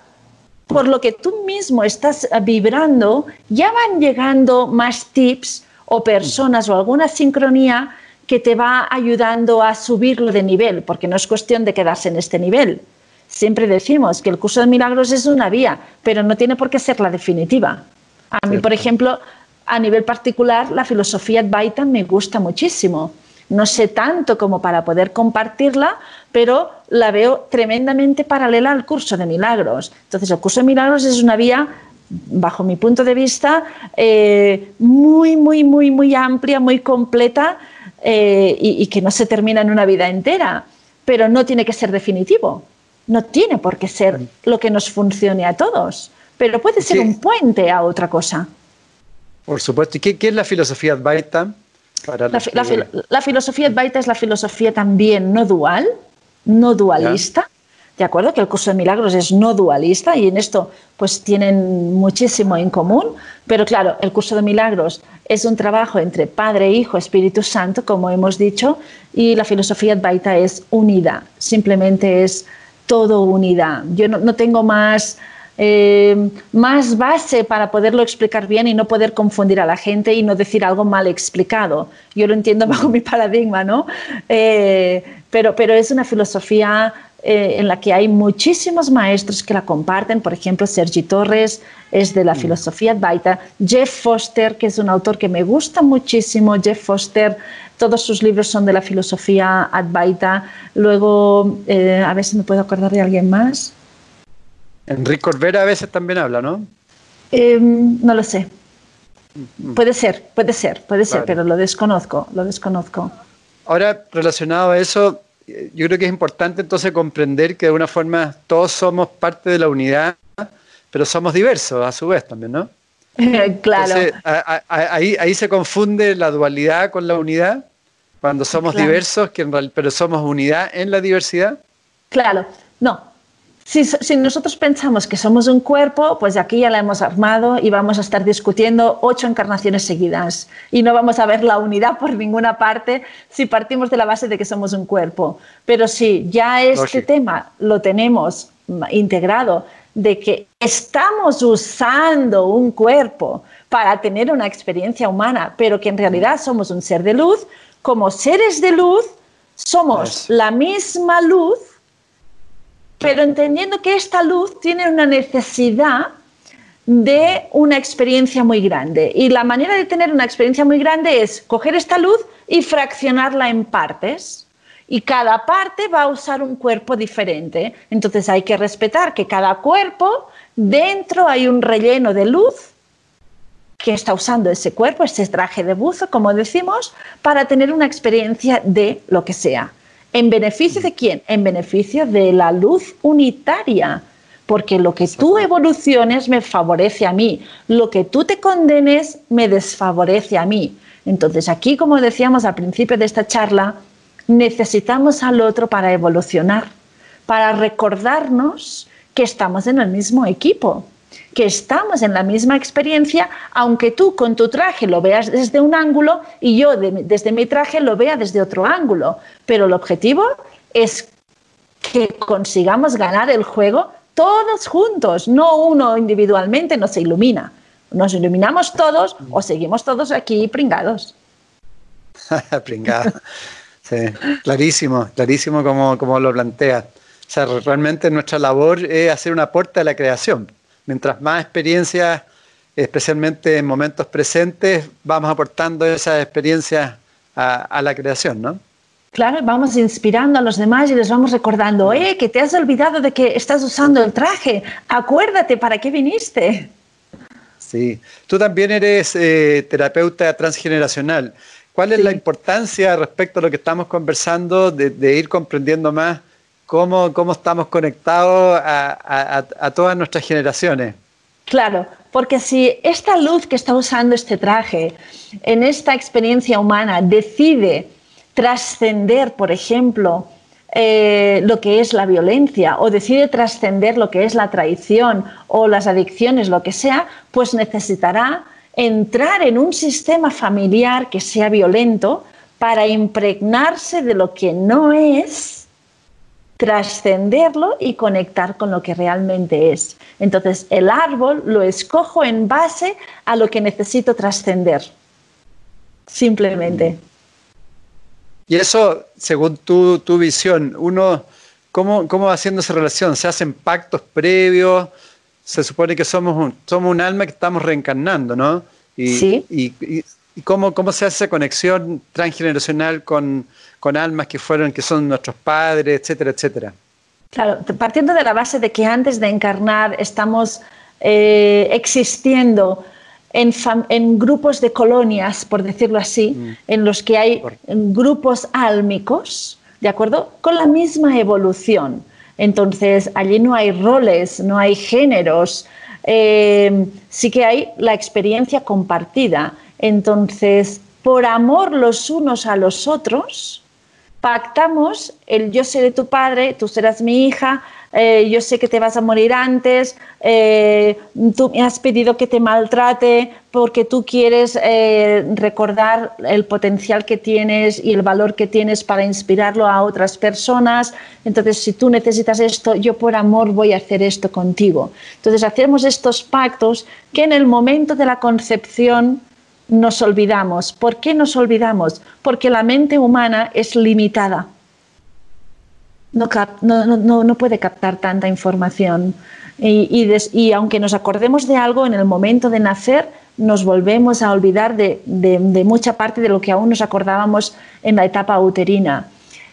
por lo que tú mismo estás vibrando, ya van llegando más tips o personas o alguna sincronía que te va ayudando a subirlo de nivel, porque no es cuestión de quedarse en este nivel. Siempre decimos que el curso de milagros es una vía, pero no tiene por qué ser la definitiva. A mí, por ejemplo, a nivel particular, la filosofía Advaita me gusta muchísimo. No sé tanto como para poder compartirla, pero la veo tremendamente paralela al curso de milagros. Entonces, el curso de milagros es una vía, bajo mi punto de vista, eh, muy, muy, muy, muy amplia, muy completa eh, y, que no se termina en una vida entera, pero no tiene que ser definitivo. No tiene por qué ser lo que nos funcione a todos, pero puede ser un puente a otra cosa.
Por supuesto. ¿Y qué, qué es la filosofía Advaita?
la, filosofía Advaita es la filosofía también no dual, no dualista. De acuerdo que el curso de milagros es no dualista y en esto pues tienen muchísimo en común, pero claro, el curso de milagros es un trabajo entre Padre, Hijo, Espíritu Santo, como hemos dicho, y la filosofía Advaita es unidad, simplemente es todo unidad. Yo no tengo más eh, más base para poderlo explicar bien y no poder confundir a la gente y no decir algo mal explicado. Yo lo entiendo bajo mi paradigma, ¿no? Eh, pero, pero es una filosofía eh, en la que hay muchísimos maestros que la comparten. Por ejemplo, Sergi Torres es de la mm. filosofía Advaita. Jeff Foster, que es un autor que me gusta muchísimo. Jeff Foster, todos sus libros son de la filosofía Advaita. Luego, a ver si me puedo acordar de alguien más.
Enrique Corbera a veces también habla, ¿no?
Em, no lo sé. Mm. Puede ser, puede ser, puede ser, pero lo desconozco, lo desconozco.
Ahora, relacionado a eso, yo creo que es importante entonces comprender que de alguna forma todos somos parte de la unidad, pero somos diversos a su vez también, ¿no?
claro.
ahí, ahí se confunde la dualidad con la unidad, cuando somos diversos, que pero somos unidad en la diversidad.
Claro, no, si, nosotros pensamos que somos un cuerpo, pues aquí ya la hemos armado y vamos a estar discutiendo ocho encarnaciones seguidas. Y no vamos a ver la unidad por ninguna parte si partimos de la base de que somos un cuerpo. Pero si ya este tema lo tenemos integrado de que estamos usando un cuerpo para tener una experiencia humana, pero que en realidad somos un ser de luz, como seres de luz somos la misma luz pero entendiendo que esta luz tiene una necesidad de una experiencia muy grande. Y la manera de tener una experiencia muy grande es coger esta luz y fraccionarla en partes. y cada parte va a usar un cuerpo diferente. Entonces hay que respetar que cada cuerpo, dentro hay un relleno de luz que está usando ese cuerpo, ese traje de buzo, como decimos, para tener una experiencia de lo que sea. ¿En beneficio de quién? En beneficio de la luz unitaria. Porque lo que tú evoluciones me favorece a mí, lo que tú te condenes me desfavorece a mí. Entonces aquí, como decíamos al principio de esta charla, necesitamos al otro para evolucionar, para recordarnos que estamos en el mismo equipo, que estamos en la misma experiencia, aunque tú con tu traje lo veas desde un ángulo y yo desde mi traje lo vea desde otro ángulo. Pero el objetivo es que consigamos ganar el juego todos juntos, no uno individualmente nos ilumina. Nos iluminamos todos o seguimos todos aquí pringados.
Pringado. Sí, clarísimo, clarísimo como, como lo plantea. O sea, realmente nuestra labor es hacer una puerta a la creación. Mientras más experiencias, especialmente en momentos presentes, vamos aportando esas experiencias a, a la creación, ¿no?
Claro, vamos inspirando a los demás y les vamos recordando, eh, que te has olvidado de que estás usando el traje, acuérdate para qué viniste.
Sí, tú también eres eh, terapeuta transgeneracional. ¿Cuál es la importancia respecto a lo que estamos conversando de, ir comprendiendo más cómo, cómo estamos conectados a, todas nuestras generaciones?
Claro, porque si esta luz que está usando este traje en esta experiencia humana decide trascender, por ejemplo, eh, lo que es la violencia o decide trascender lo que es la traición o las adicciones, lo que sea, pues necesitará entrar en un sistema familiar que sea violento para impregnarse de lo que no es, trascenderlo y conectar con lo que realmente es. Entonces, el árbol lo escojo en base a lo que necesito trascender. Simplemente.
Y eso, según tu, visión, uno, ¿cómo, ¿cómo va haciendo esa relación? ¿Se hacen pactos previos? se supone que somos un, somos un alma que estamos reencarnando, ¿no? Y,
sí.
Y, cómo, cómo, se hace esa conexión transgeneracional con, con, almas que fueron, que son nuestros padres, etcétera, etcétera.
Claro, partiendo de la base de que antes de encarnar estamos eh, existiendo en, en, grupos de colonias, por decirlo así, mm. en los que hay grupos álmicos, ¿de acuerdo? Con la misma evolución. Entonces, allí no hay roles, no hay géneros, eh, sí que hay la experiencia compartida. Entonces, por amor los unos a los otros, pactamos el yo seré tu padre, tú serás mi hija, eh, yo sé que te vas a morir antes, eh, tú me has pedido que te maltrate porque tú quieres eh, recordar el potencial que tienes y el valor que tienes para inspirarlo a otras personas. Entonces, si tú necesitas esto, yo por amor voy a hacer esto contigo. Entonces, hacemos estos pactos que en el momento de la concepción nos olvidamos. ¿Por qué nos olvidamos? Porque la mente humana es limitada no, no, puede captar tanta información. Y, y, aunque nos acordemos de algo en el momento de nacer, nos volvemos a olvidar de, de, mucha parte de lo que aún nos acordábamos en la etapa uterina.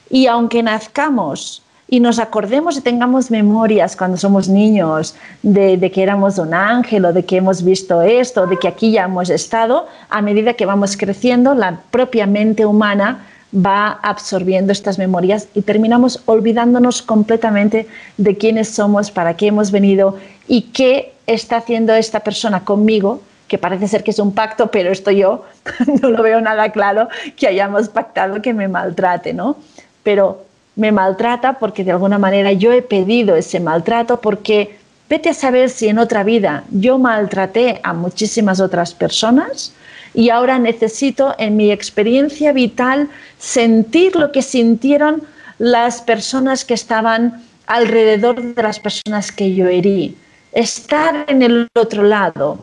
Y aunque nazcamos y nos acordemos y tengamos memorias cuando somos niños de, de, que éramos un ángel o de que hemos visto esto, de que aquí ya hemos estado, a medida que vamos creciendo, la propia mente humana va absorbiendo estas memorias y terminamos olvidándonos completamente de quiénes somos, para qué hemos venido y qué está haciendo esta persona conmigo, que parece ser que es un pacto, pero esto yo no lo veo nada claro que hayamos pactado que me maltrate, ¿no? Pero me maltrata porque de alguna manera yo he pedido ese maltrato porque vete a saber si en otra vida yo maltraté a muchísimas otras personas y ahora necesito en mi experiencia vital sentir lo que sintieron las personas que estaban alrededor de las personas que yo herí, estar en el otro lado,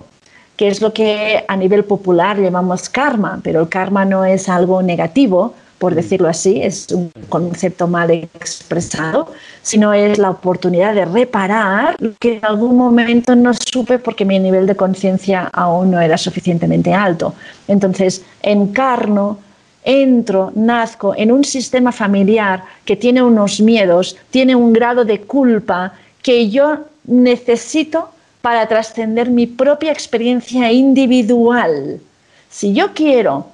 que es lo que a nivel popular llamamos karma, pero el karma no es algo negativo, por decirlo así, es un concepto mal expresado, sino es la oportunidad de reparar lo que en algún momento no supe porque mi nivel de conciencia aún no era suficientemente alto. Entonces, encarno entro, nazco en un sistema familiar que tiene unos miedos, tiene un grado de culpa que yo necesito para trascender mi propia experiencia individual. Si yo quiero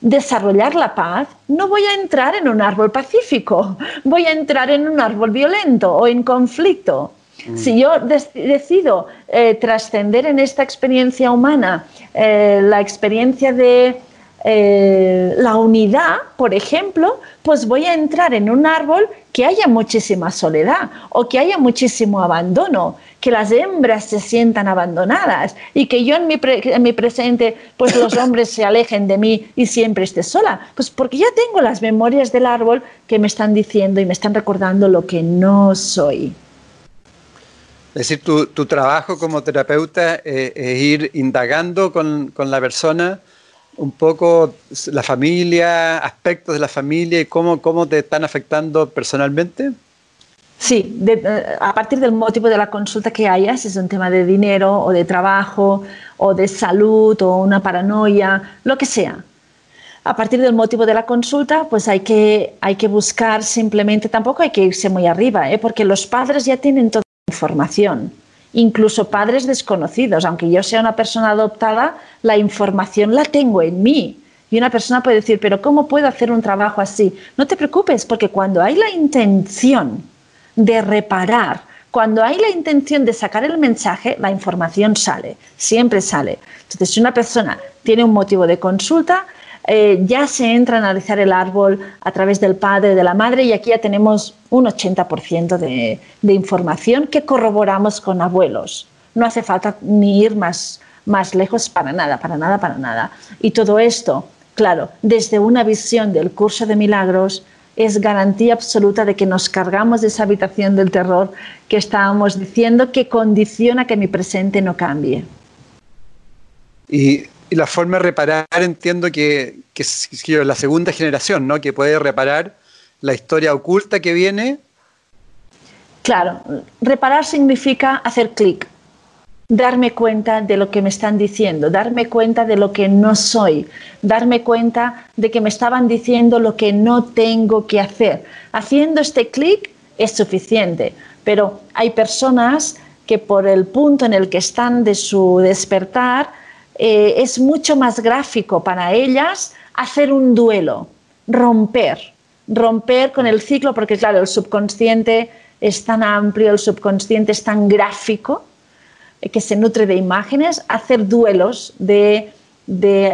desarrollar la paz, no voy a entrar en un árbol pacífico, voy a entrar en un árbol violento o en conflicto. Mm. Si yo decido eh, trascender en esta experiencia humana eh, la experiencia de eh, la unidad, por ejemplo, pues voy a entrar en un árbol que haya muchísima soledad o que haya muchísimo abandono, que las hembras se sientan abandonadas y que yo en mi, en mi presente, pues los hombres se alejen de mí y siempre esté sola. Pues porque ya tengo las memorias del árbol que me están diciendo y me están recordando lo que no soy.
Es decir, tu, trabajo como terapeuta eh, es ir indagando con, con la persona un poco la familia, aspectos de la familia y cómo, cómo te están afectando personalmente?
Sí, eh, a partir del motivo de la consulta que haya, si es un tema de dinero o de trabajo o de salud o una paranoia, lo que sea. A partir del motivo de la consulta, pues hay que, hay que buscar simplemente, tampoco hay que irse muy arriba, ¿eh? porque los padres ya tienen toda la información incluso padres desconocidos. Aunque yo sea una persona adoptada, la información la tengo en mí. Y una persona puede decir, pero ¿cómo puedo hacer un trabajo así? No te preocupes, porque cuando hay la intención de reparar, cuando hay la intención de sacar el mensaje, la información sale, siempre sale. Entonces, si una persona tiene un motivo de consulta, eh, ya se entra a analizar el árbol a través del padre, de la madre, y aquí ya tenemos un 80% de, de, información que corroboramos con abuelos. No hace falta ni ir más, más lejos para nada, para nada, para nada. Y todo esto, claro, desde una visión del curso de milagros, es garantía absoluta de que nos cargamos de esa habitación del terror que estábamos diciendo que condiciona que mi presente no cambie.
Y y la forma de reparar entiendo que, que la segunda generación, ¿no? Que puede reparar la historia oculta que viene.
Claro, reparar significa hacer clic, darme cuenta de lo que me están diciendo, darme cuenta de lo que no soy, darme cuenta de que me estaban diciendo lo que no tengo que hacer. Haciendo este clic es suficiente, pero hay personas que por el punto en el que están de su despertar, eh, es mucho más gráfico para ellas hacer un duelo, romper, romper con el ciclo, porque claro, el subconsciente es tan amplio, el subconsciente es tan gráfico, eh, que se nutre de imágenes, hacer duelos de,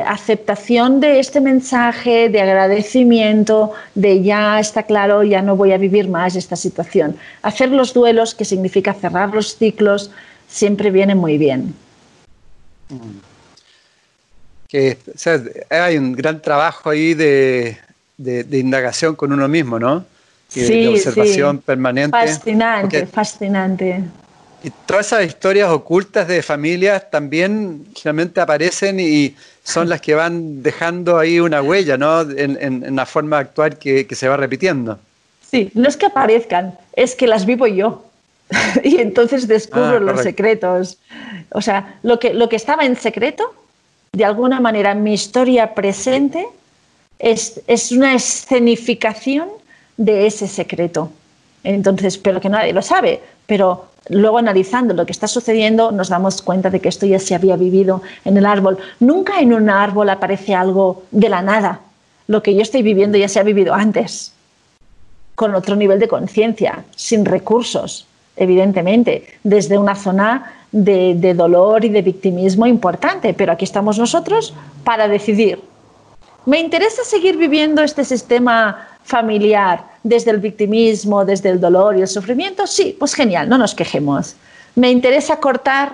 aceptación de este mensaje, de agradecimiento, de ya está claro, ya no voy a vivir más esta situación. Hacer los duelos, que significa cerrar los ciclos, siempre viene muy bien.
Mm que hay un gran trabajo ahí de, indagación con uno mismo, ¿no?
sí,
de observación permanente.
Fascinante, fascinante.
Y todas esas historias ocultas de familias también generalmente aparecen y son las que van dejando ahí una huella, ¿no? En, en, la forma de actuar que, se va repitiendo.
Sí, no es que aparezcan, es que las vivo yo. y entonces descubro ah, los secretos. O sea, lo que, lo que estaba en secreto de alguna manera mi historia presente es, una escenificación de ese secreto. Entonces, pero que nadie lo sabe, pero luego analizando lo que está sucediendo nos damos cuenta de que esto ya se había vivido en el árbol. Nunca en un árbol aparece algo de la nada. Lo que yo estoy viviendo ya se ha vivido antes, con otro nivel de conciencia, sin recursos, evidentemente, desde una zona de, dolor y de victimismo importante, pero aquí estamos nosotros para decidir. ¿Me interesa seguir viviendo este sistema familiar desde el victimismo, desde el dolor y el sufrimiento? Sí, pues genial, no nos quejemos. ¿Me interesa cortar,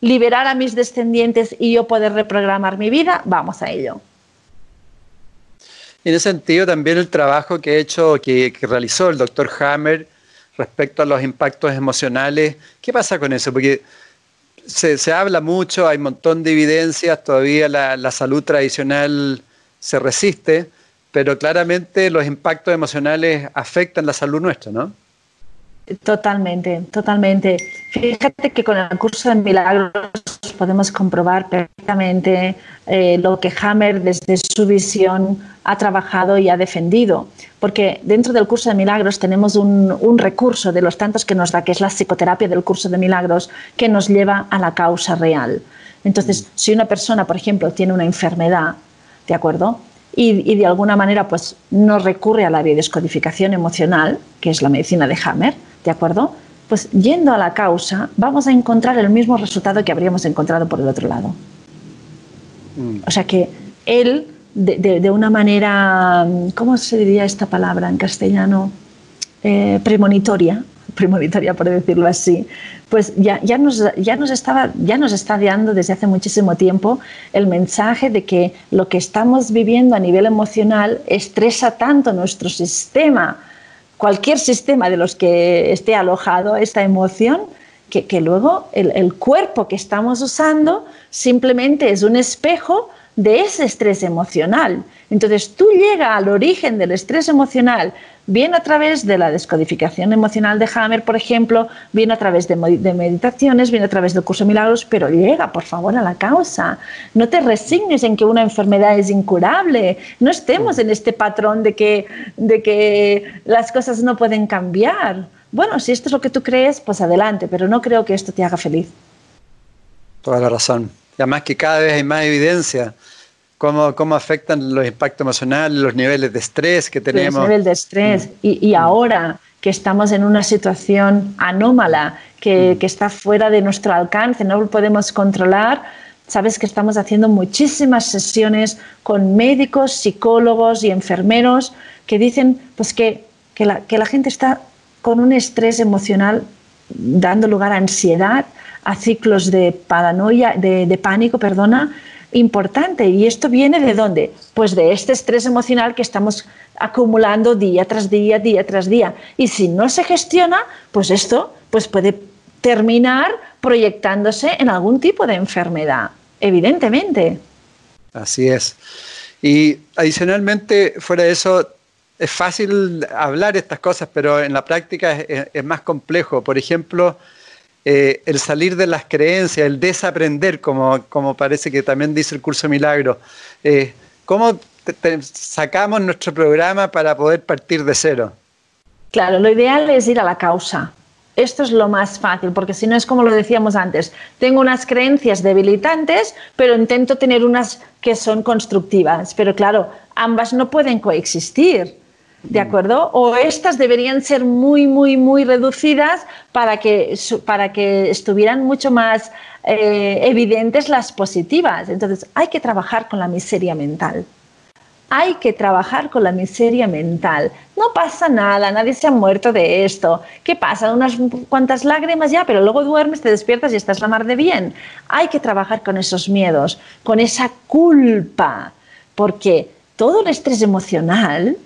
liberar a mis descendientes y yo poder reprogramar mi vida? Vamos a ello.
En ese sentido, también el trabajo que, he hecho, que, que realizó el doctor Hammer respecto a los impactos emocionales, ¿qué pasa con eso? Porque se, habla mucho, hay un montón de evidencias, todavía la, salud tradicional se resiste, pero claramente los impactos emocionales afectan la salud nuestra, ¿no?
Totalmente, totalmente. Fíjate que con el curso de milagros podemos comprobar perfectamente eh, lo que Hammer desde su visión ha trabajado y ha defendido. Porque dentro del curso de milagros tenemos un, un recurso de los tantos que nos da, que es la psicoterapia del curso de milagros, que nos lleva a la causa real. Entonces, si una persona, por ejemplo, tiene una enfermedad, ¿de acuerdo? Y, de alguna manera pues no recurre a la biodescodificación emocional, que es la medicina de Hammer, ¿de acuerdo? Pues yendo a la causa vamos a encontrar el mismo resultado que habríamos encontrado por el otro lado. Mm. O sea que él, de, una manera, ¿cómo se diría esta palabra en castellano? Eh, premonitoria, premonitoria por decirlo así, pues ya, ya, nos, ya, nos estaba, ya nos está dando desde hace muchísimo tiempo el mensaje de que lo que estamos viviendo a nivel emocional estresa tanto nuestro sistema, cualquier sistema de los que esté alojado esta emoción, que, que luego el, el cuerpo que estamos usando simplemente es un espejo de ese estrés emocional. Entonces tú llegas al origen del estrés emocional, bien a través de la descodificación emocional de Hammer, por ejemplo, bien a través de, meditaciones, bien a través del curso de milagros, pero llega, por favor, a la causa. No te resignes en que una enfermedad es incurable. No estemos en este patrón de que, de que las cosas no pueden cambiar. Bueno, si esto es lo que tú crees, pues adelante, pero no creo que esto te haga feliz.
Toda la razón. Y además que cada vez hay más evidencia cómo, cómo afectan los impactos emocionales, los niveles de estrés que tenemos.
Los niveles de estrés. Mm. Y, y, ahora que estamos en una situación anómala, que, mm. que está fuera de nuestro alcance, no lo podemos controlar, sabes que estamos haciendo muchísimas sesiones con médicos, psicólogos y enfermeros que dicen pues que, que, la, que la gente está con un estrés emocional dando lugar a ansiedad, a ciclos de paranoia, de, de pánico, perdona, importante. ¿Y esto viene de dónde? Pues de este estrés emocional que estamos acumulando día tras día, día tras día. Y si no se gestiona, pues esto pues puede terminar proyectándose en algún tipo de enfermedad, evidentemente.
Así es. Y adicionalmente, fuera de eso, es fácil hablar estas cosas, pero en la práctica es, es más complejo. Por ejemplo, eh, el salir de las creencias, el desaprender, como, como parece que también dice el curso Milagro. Eh, ¿Cómo sacamos nuestro programa para poder partir de cero?
Claro, lo ideal es ir a la causa. Esto es lo más fácil, porque si no es como lo decíamos antes, tengo unas creencias debilitantes, pero intento tener unas que son constructivas. Pero claro, ambas no pueden coexistir. ¿De acuerdo? O estas deberían ser muy, muy, muy reducidas para que, para que estuvieran mucho más eh, evidentes las positivas. Entonces, hay que trabajar con la miseria mental. Hay que trabajar con la miseria mental. No pasa nada, nadie se ha muerto de esto. ¿Qué pasa? Unas cuantas lágrimas ya, pero luego duermes, te despiertas y estás la mar de bien. Hay que trabajar con esos miedos, con esa culpa, porque todo el estrés emocional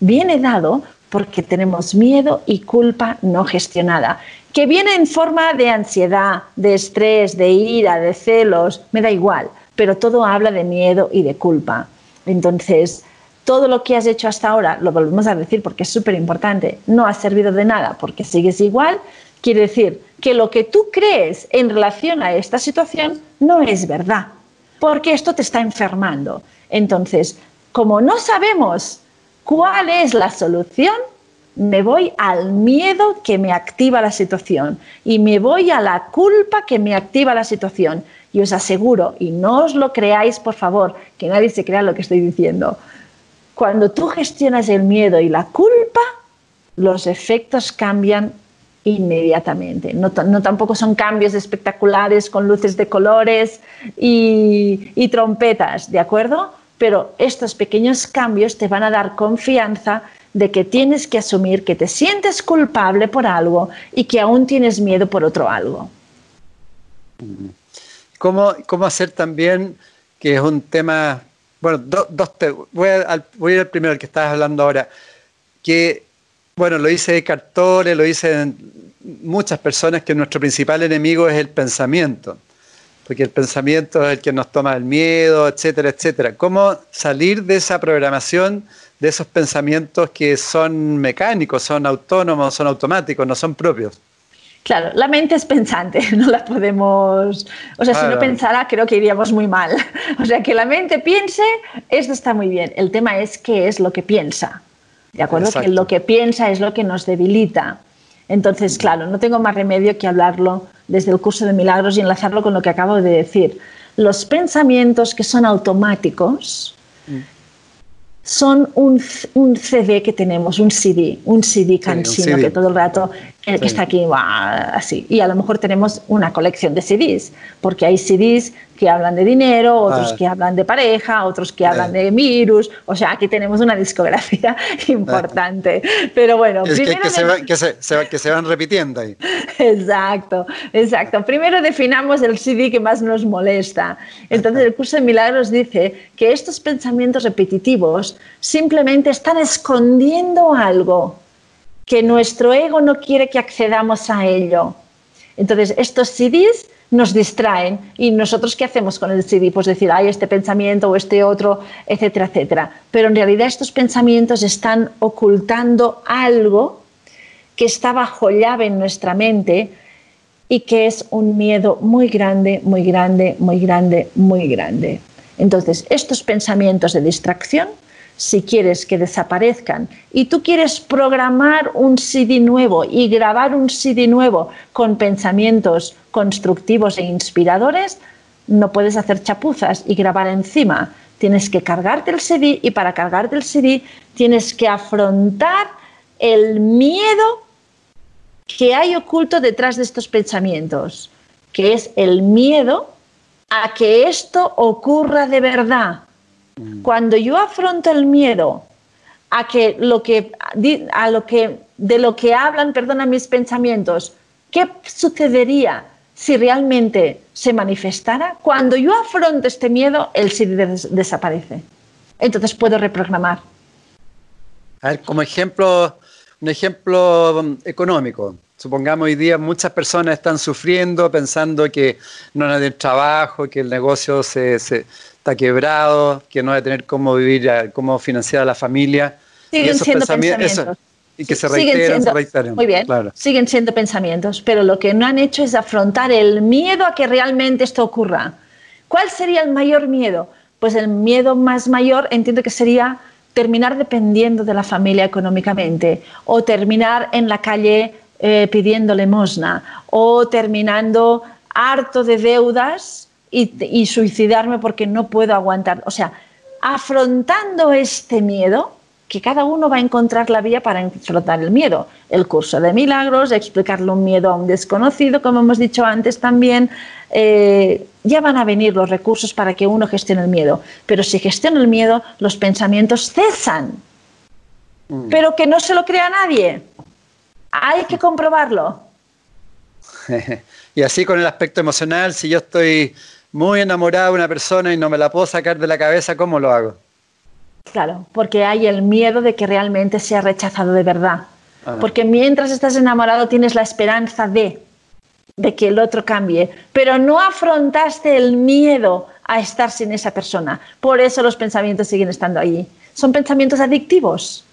viene dado porque tenemos miedo y culpa no gestionada, que viene en forma de ansiedad, de estrés, de ira, de celos, me da igual, pero todo habla de miedo y de culpa. Entonces, todo lo que has hecho hasta ahora, lo volvemos a decir porque es súper importante, no ha servido de nada porque sigues igual, quiere decir que lo que tú crees en relación a esta situación no es verdad, porque esto te está enfermando. Entonces, como no sabemos ¿Cuál es la solución? Me voy al miedo que me activa la situación y me voy a la culpa que me activa la situación. Y os aseguro, y no os lo creáis por favor, que nadie se crea lo que estoy diciendo, cuando tú gestionas el miedo y la culpa, los efectos cambian inmediatamente. No, tampoco son cambios espectaculares con luces de colores y, trompetas, ¿de acuerdo? Pero estos pequeños cambios te van a dar confianza de que tienes que asumir que te sientes culpable por algo y que aún tienes miedo por otro algo.
¿Cómo, cómo hacer también, que es un tema, bueno, dos, voy, a, voy, a, ir al primero, el que estabas hablando ahora, que, bueno, lo dice Cartole, lo dicen muchas personas, que nuestro principal enemigo es el pensamiento porque el pensamiento es el que nos toma el miedo, etcétera, etcétera. ¿Cómo salir de esa programación de esos pensamientos que son mecánicos, son autónomos, son automáticos, no son propios.
Claro, la mente es pensante, no la podemos... O sea, si no pensara, creo que iríamos muy mal. O sea, que la mente piense, esto está muy bien. El tema es qué es lo que piensa. ¿De acuerdo? Que lo que piensa es lo que nos debilita. Entonces, claro, no tengo más remedio que hablarlo desde el curso de milagros y enlazarlo con lo que acabo de decir. Los pensamientos que son automáticos mm. son un, un, CD que tenemos, un CD, un CD cansino que todo el rato que está aquí así. Y a lo mejor tenemos una colección de CDs, porque hay CDs que hablan de dinero, otros ah. que hablan de pareja, otros que hablan de virus. O sea, aquí tenemos una discografía importante. Pero bueno,
es primero que, se que, que, se van repitiendo ahí.
Exacto, exacto. Primero definamos el CD que más nos molesta. Entonces, el curso de milagros dice que estos pensamientos repetitivos simplemente están escondiendo algo que nuestro ego no quiere que accedamos a ello. Entonces, estos CDs nos distraen y nosotros qué hacemos con el CD? Pues decir, hay este pensamiento o este otro, etcétera, etcétera. Pero en realidad estos pensamientos están ocultando algo que está bajo llave en nuestra mente y que es un miedo muy grande, muy grande, muy grande, muy grande. Entonces, estos pensamientos de distracción si quieres que desaparezcan y tú quieres programar un CD nuevo y grabar un CD nuevo con pensamientos constructivos e inspiradores, no puedes hacer chapuzas y grabar encima. Tienes que cargarte el CD y para cargarte el CD tienes que afrontar el miedo que hay oculto detrás de estos pensamientos, que es el miedo a que esto ocurra de verdad cuando yo afronto el miedo a que lo que a lo que de lo que hablan, perdona mis pensamientos, ¿qué sucedería si realmente se manifestara? Cuando yo afronto este miedo, el sí desaparece. Entonces puedo reprogramar.
A ver, como ejemplo, un ejemplo um, económico. Supongamos hoy día muchas personas están sufriendo pensando que no hay trabajo, que el negocio se, está quebrado, que no va a tener cómo vivir, cómo financiar a la familia.
Siguen y siendo pensamientos.
y que se reiteran, se reiteran.
Muy bien, siguen siendo pensamientos, pero lo que no han hecho es afrontar el miedo a que realmente esto ocurra. ¿Cuál sería el mayor miedo? Pues el miedo más mayor entiendo que sería terminar dependiendo de la familia económicamente o terminar en la calle eh, pidiendo limosna o terminando harto de deudas y, suicidarme porque no puedo aguantar. O sea, afrontando este miedo, que cada uno va a encontrar la vía para afrontar el miedo. El curso de milagros, explicarle un miedo a un desconocido, como hemos dicho antes también, eh, ya van a venir los recursos para que uno gestione el miedo. Pero si gestiona el miedo, los pensamientos cesan. Mm. Pero que no se lo crea nadie. Hay que comprobarlo.
y así con el aspecto emocional, si yo estoy muy enamorada de una persona y no me la puedo sacar de la cabeza, ¿cómo lo hago?
Claro, porque hay el miedo de que realmente sea rechazado de verdad. Ah. Porque mientras estás enamorado tienes la esperanza de, de que el otro cambie, pero no afrontaste el miedo a estar sin esa persona. Por eso los pensamientos siguen estando ahí. Son pensamientos adictivos.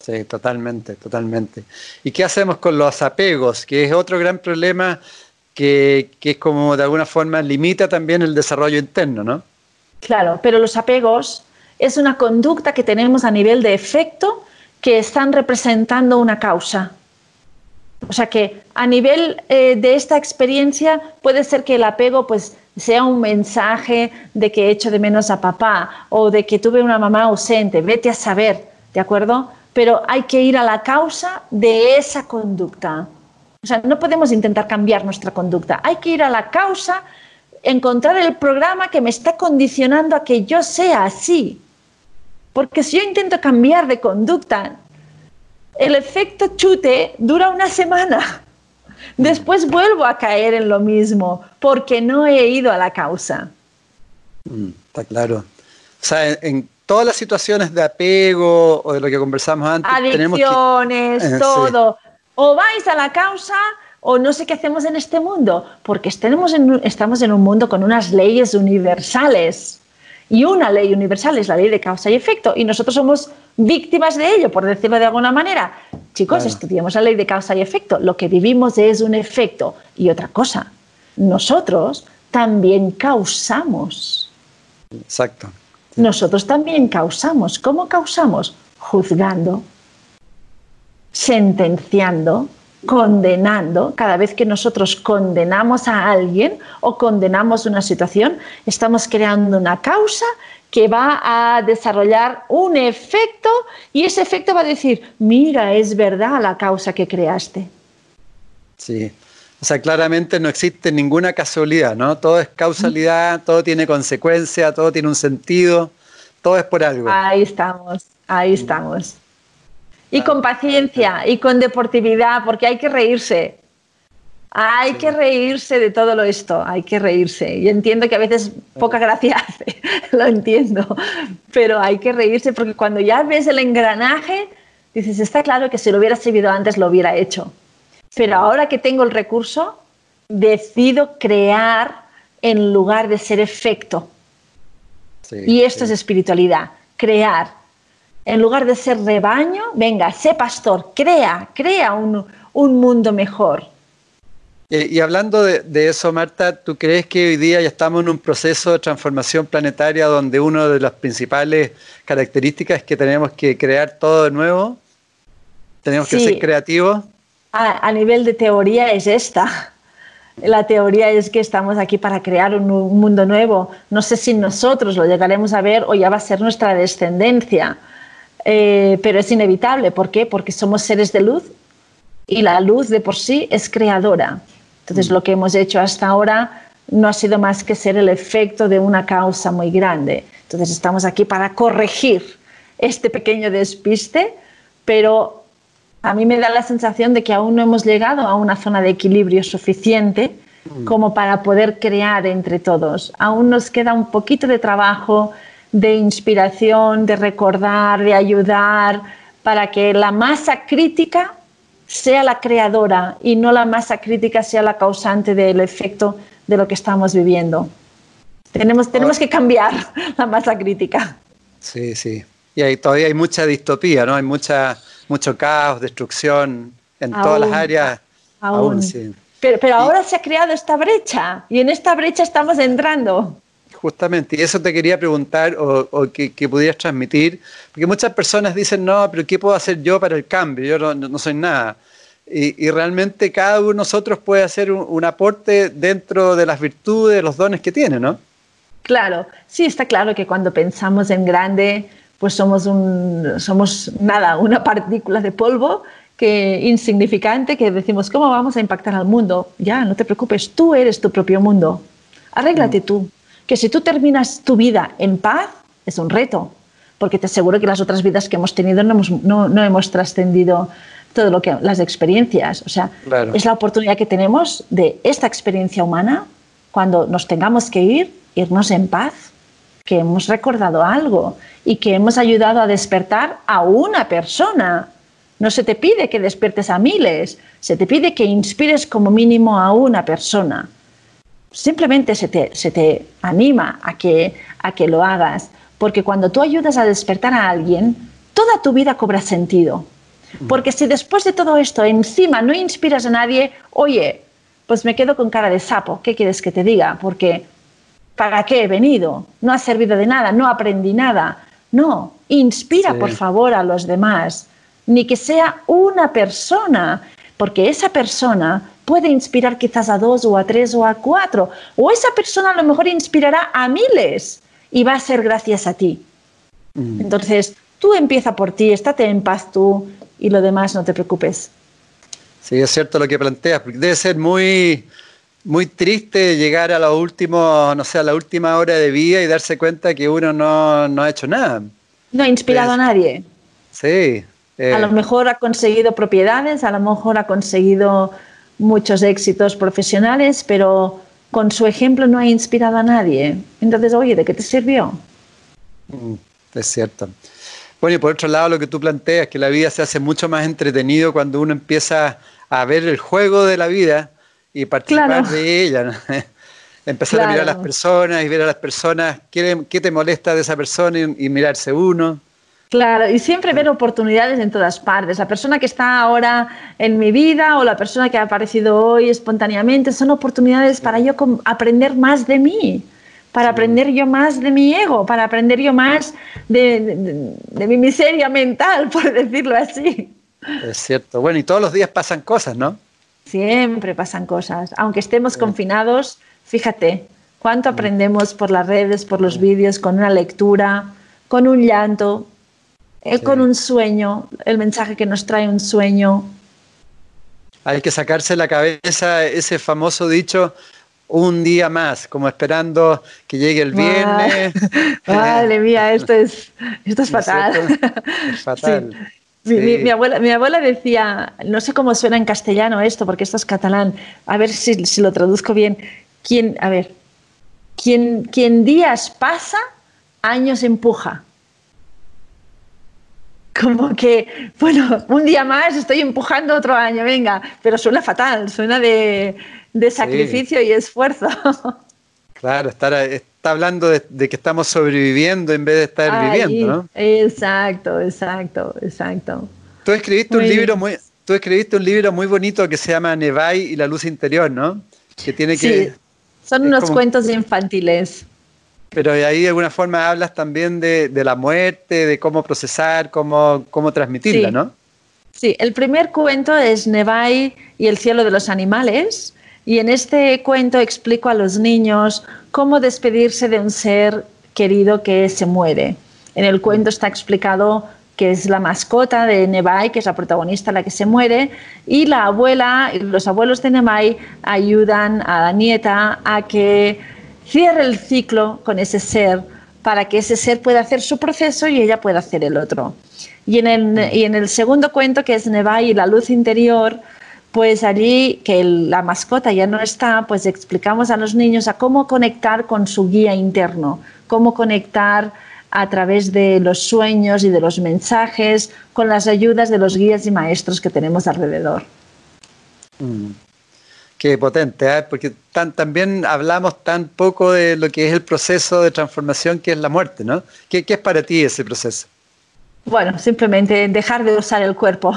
Sí, totalmente, totalmente. ¿Y qué hacemos con los apegos? Que es otro gran problema que, es como de alguna forma limita también el desarrollo interno, ¿no?
Claro, pero los apegos es una conducta que tenemos a nivel de efecto que están representando una causa. O sea que a nivel eh, de esta experiencia puede ser que el apego pues sea un mensaje de que echo de menos a papá o de que tuve una mamá ausente, vete a saber, ¿de acuerdo? Pero hay que ir a la causa de esa conducta. O sea, no podemos intentar cambiar nuestra conducta. Hay que ir a la causa, encontrar el programa que me está condicionando a que yo sea así. Porque si yo intento cambiar de conducta, el efecto chute dura una semana. Después vuelvo a caer en lo mismo porque no he ido a la causa.
Mm, está claro. O sea, en, todas las situaciones de apego o de lo que conversamos antes,
adicciones, tenemos todo o vais a la causa o no sé qué hacemos en este mundo, porque estamos en, estamos en un mundo con unas leyes universales Y una ley universal es la ley de causa y efecto y nosotros somos víctimas de ello, por decirlo de alguna manera. Chicos, estudiamos la ley de causa y efecto. Lo que vivimos es un efecto. Y otra cosa, nosotros también causamos.
Exacto.
Nosotros también causamos. ¿Cómo causamos? Juzgando, sentenciando, condenando. Cada vez que nosotros condenamos a alguien o condenamos una situación, estamos creando una causa que va a desarrollar un efecto y ese efecto va a decir, mira, es verdad la causa que creaste.
Sí, o sea, claramente no existe ninguna casualidad, ¿no? Todo es causalidad, todo tiene consecuencia, todo tiene un sentido, todo es por algo.
Ahí estamos, ahí estamos. Y con paciencia y con deportividad, porque hay que reírse. Hay que reírse de todo lo esto, hay que reírse. Y entiendo que a veces poca gracia hace, lo entiendo, pero hay que reírse porque cuando ya ves el engranaje, dices, está claro que si lo hubiera servido antes lo hubiera hecho. Pero ahora que tengo el recurso, decido crear en lugar de ser efecto. y esto es espiritualidad, crear. En lugar de ser rebaño, venga, sé pastor, crea, crea un, mundo mejor.
Y, hablando de, de, eso, Marta, ¿tú crees que hoy día ya estamos en un proceso de transformación planetaria donde una de las principales características es que tenemos que crear todo de nuevo? ¿Tenemos que ser creativos?
a, nivel de teoría es esta. La teoría es que estamos aquí para crear un, mundo nuevo. No sé si nosotros lo llegaremos a ver o ya va a ser nuestra descendencia, eh, pero es inevitable. ¿Por qué? Porque somos seres de luz y la luz de por sí es creadora. Entonces mm. lo que hemos hecho hasta ahora no ha sido más que ser el efecto de una causa muy grande. Entonces estamos aquí para corregir este pequeño despiste, pero a mí me da la sensación de que aún no hemos llegado a una zona de equilibrio suficiente mm. como para poder crear entre todos. Aún nos queda un poquito de trabajo, de inspiración, de recordar, de ayudar, para que la masa crítica sea la creadora y no la masa crítica sea la causante del efecto de lo que estamos viviendo. Tenemos, tenemos que cambiar la masa crítica.
Sí, sí. Y ahí todavía hay mucha distopía, ¿no? Hay mucha mucho caos, destrucción en todas las áreas.
Aún. Pero, pero ahora se ha creado esta brecha y en esta brecha estamos entrando.
Justamente, y eso te quería preguntar o, que, pudieras transmitir, porque muchas personas dicen, no, pero ¿qué puedo hacer yo para el cambio? Yo no, soy nada. Y, realmente cada uno de nosotros puede hacer un, aporte dentro de las virtudes, los dones que tiene, ¿no?
Claro, sí, está claro que cuando pensamos en grande, pues somos, un, somos nada, una partícula de polvo que insignificante que decimos, ¿cómo vamos a impactar al mundo? Ya, no te preocupes, tú eres tu propio mundo. Arréglate mm. tú. Que si tú terminas tu vida en paz, es un reto, porque te aseguro que las otras vidas que hemos tenido no hemos, no, hemos trascendido todo lo que las experiencias. O sea, es la oportunidad que tenemos de esta experiencia humana, cuando nos tengamos que ir, irnos en paz que hemos recordado algo y que hemos ayudado a despertar a una persona. No se te pide que despiertes a miles, se te pide que inspires como mínimo a una persona. Simplemente se te, se te anima a que, a que lo hagas, porque cuando tú ayudas a despertar a alguien, toda tu vida cobra sentido. Porque si después de todo esto encima no inspiras a nadie, oye, pues me quedo con cara de sapo, ¿qué quieres que te diga? Porque ¿para qué he venido? No ha servido de nada, no aprendí nada. No, inspira por favor a los demás, ni que sea una persona, porque esa persona puede inspirar quizás a dos o a tres o a cuatro, o esa persona a lo mejor inspirará a miles y va a ser gracias a ti. Mm. Entonces, tú empieza por ti, estate en paz tú y lo demás no te preocupes.
Sí, es cierto lo que planteas, porque debe ser muy, muy triste llegar a la última, no sé, a la última hora de vida y darse cuenta que uno no, ha hecho nada.
No ha inspirado a nadie.
Sí.
A lo eh. mejor ha conseguido propiedades, a lo mejor ha conseguido muchos éxitos profesionales, pero con su ejemplo no ha inspirado a nadie. Entonces, oye, ¿de qué te sirvió?
Mm, es cierto. Bueno, y por otro lado, lo que tú planteas, que la vida se hace mucho más entretenido cuando uno empieza a ver el juego de la vida y participar de ella. Empezar a mirar a las personas y ver a las personas qué, qué te molesta de esa persona y, mirarse uno.
Claro, y siempre ver oportunidades en todas partes. La persona que está ahora en mi vida o la persona que ha aparecido hoy espontáneamente son oportunidades para yo aprender más de mí, para aprender yo más de mi ego, para aprender yo más de, de mi miseria mental, por decirlo así.
Es cierto. Bueno, y todos los días pasan cosas, ¿no?
Siempre pasan cosas. Aunque estemos confinados, fíjate cuánto aprendemos por las redes, por los vídeos, con una lectura, con un llanto, eh, con un sueño, el mensaje que nos trae un sueño.
Hay que sacarse la cabeza ese famoso dicho, un día más, como esperando que llegue el viernes.
Madre mía, esto es, esto es fatal. Es fatal. Mi, abuela, mi abuela decía, no sé cómo suena en castellano esto, porque esto es catalán, a ver si, si lo traduzco bien. ¿Quién, a ver, quien, quien días pasa, años empuja. Como que, bueno, un día más estoy empujando otro año, venga, pero suena fatal, suena de, de sacrificio y esfuerzo.
Claro, estar, está hablando de, que estamos sobreviviendo en vez de estar viviendo, ¿no?
Exacto, exacto, exacto.
Tú escribiste un libro muy, tú escribiste un libro muy bonito que se llama Nevai y la luz interior, ¿no? Que tiene que.
Sí, son unos cuentos infantiles.
Pero ahí de alguna forma hablas también de, la muerte, de cómo procesar, cómo, cómo transmitirla, ¿no?
Sí, el primer cuento es Nevai y el cielo de los animales y en este cuento explico a los niños cómo despedirse de un ser querido que se muere. En el cuento está explicado que es la mascota de Nevai, que es la protagonista la que se muere, y la abuela, los abuelos de Nevai ayudan a la nieta a que cierre el ciclo con ese ser para que ese ser pueda hacer su proceso y ella pueda hacer el otro. Y en el, y en el segundo cuento, que es Nevai y la luz interior, pues allí que la mascota ya no está, pues explicamos a los niños a cómo conectar con su guía interno, cómo conectar a través de los sueños y de los mensajes con las ayudas de los guías y maestros que tenemos alrededor.
Mm. Qué potente, ¿eh? porque también hablamos tan poco de lo que es el proceso de transformación que es la muerte, ¿no? ¿Qué, qué es para ti ese proceso?
Bueno, simplemente dejar de usar el cuerpo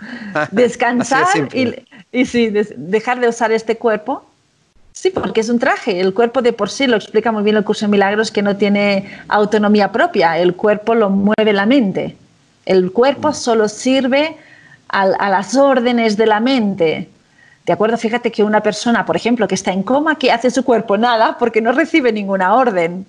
Descansar y, sí, dejar de usar este cuerpo. Sí, porque es un traje. El cuerpo de por sí, lo explica muy bien el curso de milagros, que no tiene autonomía propia. El cuerpo lo mueve la mente. El cuerpo mm. solo sirve a, a las órdenes de la mente. ¿De acuerdo? Fíjate que una persona, por ejemplo, que está en coma, ¿qué hace su cuerpo? Nada, porque no recibe ninguna orden.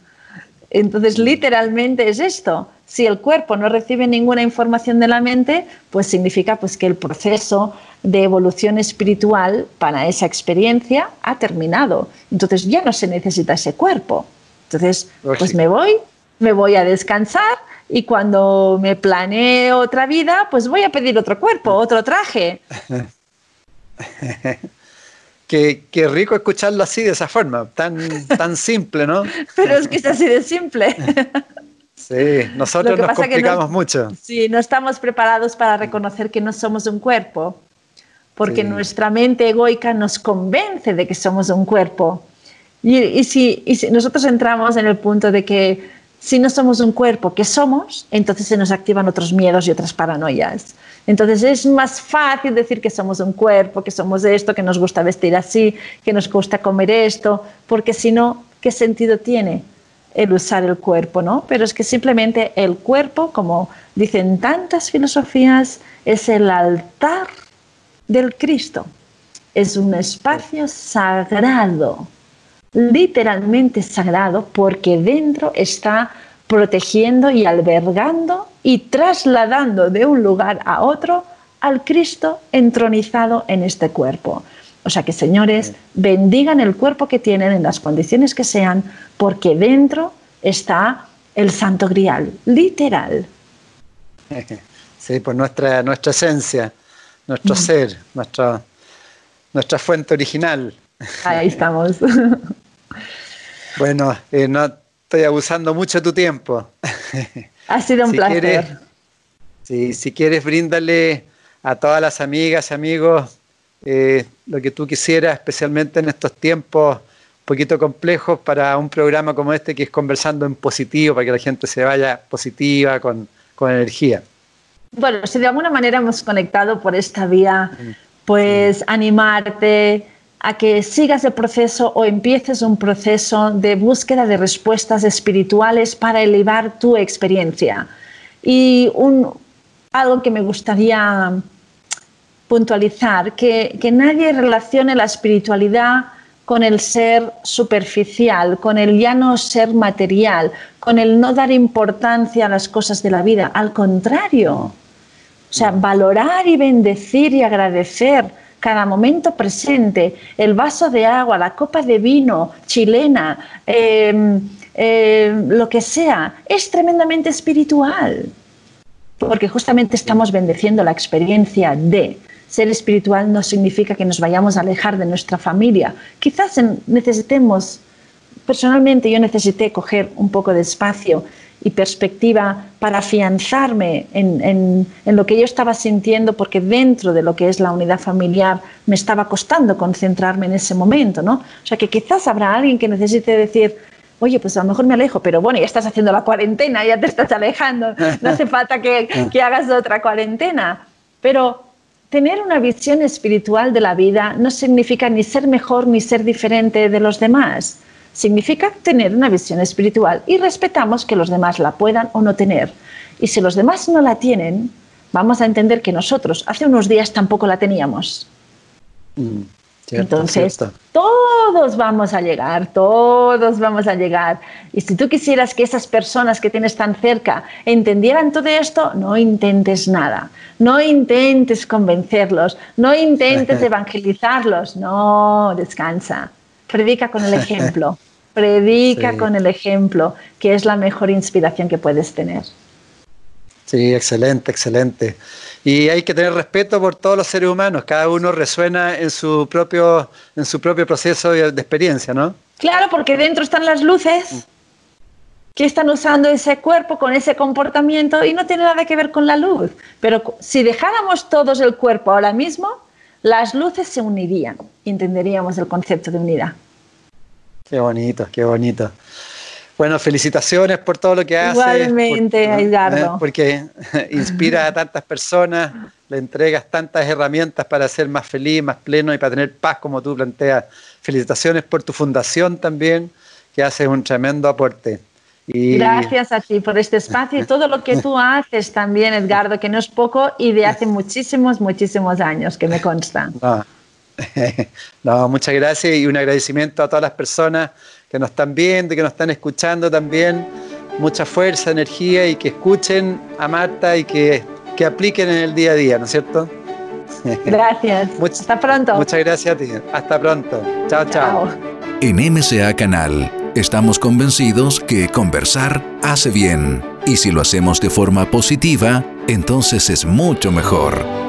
Entonces, literalmente es esto. Si el cuerpo no recibe ninguna información de la mente, pues significa pues, que el proceso de evolución espiritual para esa experiencia ha terminado. Entonces ya no se necesita ese cuerpo. Entonces, pues me voy, me voy a descansar y cuando me planee otra vida, pues voy a pedir otro cuerpo, otro traje.
Qué, rico escucharlo así, de esa forma, tan, tan simple, ¿no?
Pero es que es así de simple.
Sí, nosotros nos complicamos mucho.
Sí, no estamos preparados para reconocer que no somos un cuerpo, porque nuestra mente egoica nos convence de que somos un cuerpo. Y, si, y si nosotros entramos en el punto de que si no somos un cuerpo, ¿qué somos? Entonces se nos activan otros miedos y otras paranoias. Entonces es más fácil decir que somos un cuerpo, que somos esto, que nos gusta vestir así, que nos gusta comer esto, porque si no, ¿qué sentido tiene el usar el cuerpo? ¿no? Pero es que simplemente el cuerpo, como dicen tantas filosofías, es el altar del Cristo. Es un espacio sagrado literalmente sagrado porque dentro está protegiendo y albergando y trasladando de un lugar a otro al Cristo entronizado en este cuerpo. O sea que, señores, bendigan el cuerpo que tienen en las condiciones que sean, porque dentro está el Santo Grial, literal.
Sí, pues nuestra, nuestra esencia, nuestro mm. ser, nuestra, nuestra fuente original.
Ahí estamos.
Bueno, eh, no estoy abusando mucho de tu tiempo.
Ha sido un placer.
si quieres, bríndale a todas las amigas y amigos eh, lo que tú quisieras, especialmente en estos tiempos poquito complejos para un programa como este que es conversando en positivo, para que la gente se vaya positiva, con, con energía.
Bueno, si de alguna manera hemos conectado por esta vía, pues animarte a que sigas el proceso o empieces un proceso de búsqueda de respuestas espirituales para elevar tu experiencia. Y un, algo que me gustaría puntualizar, que, que nadie relacione la espiritualidad con el ser superficial, con el ya no ser material, con el no dar importancia a las cosas de la vida. Al contrario, o sea, valorar y bendecir y agradecer cada momento presente, el vaso de agua, la copa de vino chilena, em, em, lo que sea, es tremendamente espiritual, porque justamente estamos bendeciendo la experiencia de ser espiritual no significa que nos vayamos a alejar de nuestra familia. Quizás necesitemos, personalmente yo necesité coger un poco de espacio y perspectiva para afianzarme en, lo que yo estaba sintiendo, porque dentro de lo que es la unidad familiar me estaba costando concentrarme en ese momento, ¿no? O sea que quizás habrá alguien que necesite decir, oye, pues a lo mejor me alejo, pero bueno, ya estás haciendo la cuarentena, ya te estás alejando, no hace falta que, que hagas otra cuarentena. Pero tener una visión espiritual de la vida no significa ni ser mejor ni ser diferente de los demás. Significa tener una visión espiritual y respetamos que los demás la puedan o no tener. Y si los demás no la tienen, vamos a entender que nosotros hace unos días tampoco la teníamos. Mm. Entonces, todos vamos a llegar, todos vamos a llegar. Y si tú quisieras que esas personas que tienes tan cerca entendieran todo esto, no intentes nada, no intentes convencerlos, no intentes evangelizarlos, no, descansa, predica con el ejemplo, predica con el ejemplo, que es la mejor inspiración que puedes tener.
Sí, excelente, excelente. Y hay que tener respeto por todos los seres humanos, cada uno resuena en su propio, en su propio proceso de, experiencia, ¿no?
Claro, porque dentro están las luces que están usando ese cuerpo con ese comportamiento y no tiene nada que ver con la luz. Pero si dejáramos todos el cuerpo ahora mismo, las luces se unirían y entenderíamos el concepto de unidad.
Qué bonito, qué bonito. Bueno, felicitaciones por todo lo que haces.
Igualmente, Edgardo.
¿eh? Porque inspira a tantas personas, le entregas tantas herramientas para ser más feliz, más pleno y para tener paz como tú planteas. Felicitaciones por tu fundación también, que haces un tremendo aporte.
Gracias a ti por este espacio y todo lo que tú haces también, Edgardo, que no es poco y de hace muchísimos, muchísimos años, que me consta.
no muchas gracias y un agradecimiento a todas las personas que nos están viendo y que nos están escuchando también. Mucha fuerza, energía y que escuchen a Marta y que, que apliquen en el día a día, ¿no es cierto?
Gracias. Hasta pronto.
Muchas gracias a ti. Hasta pronto. Chao, chao.
En MCA Canal estamos convencidos que conversar hace bien. Y si lo hacemos de forma positiva, entonces es mucho mejor.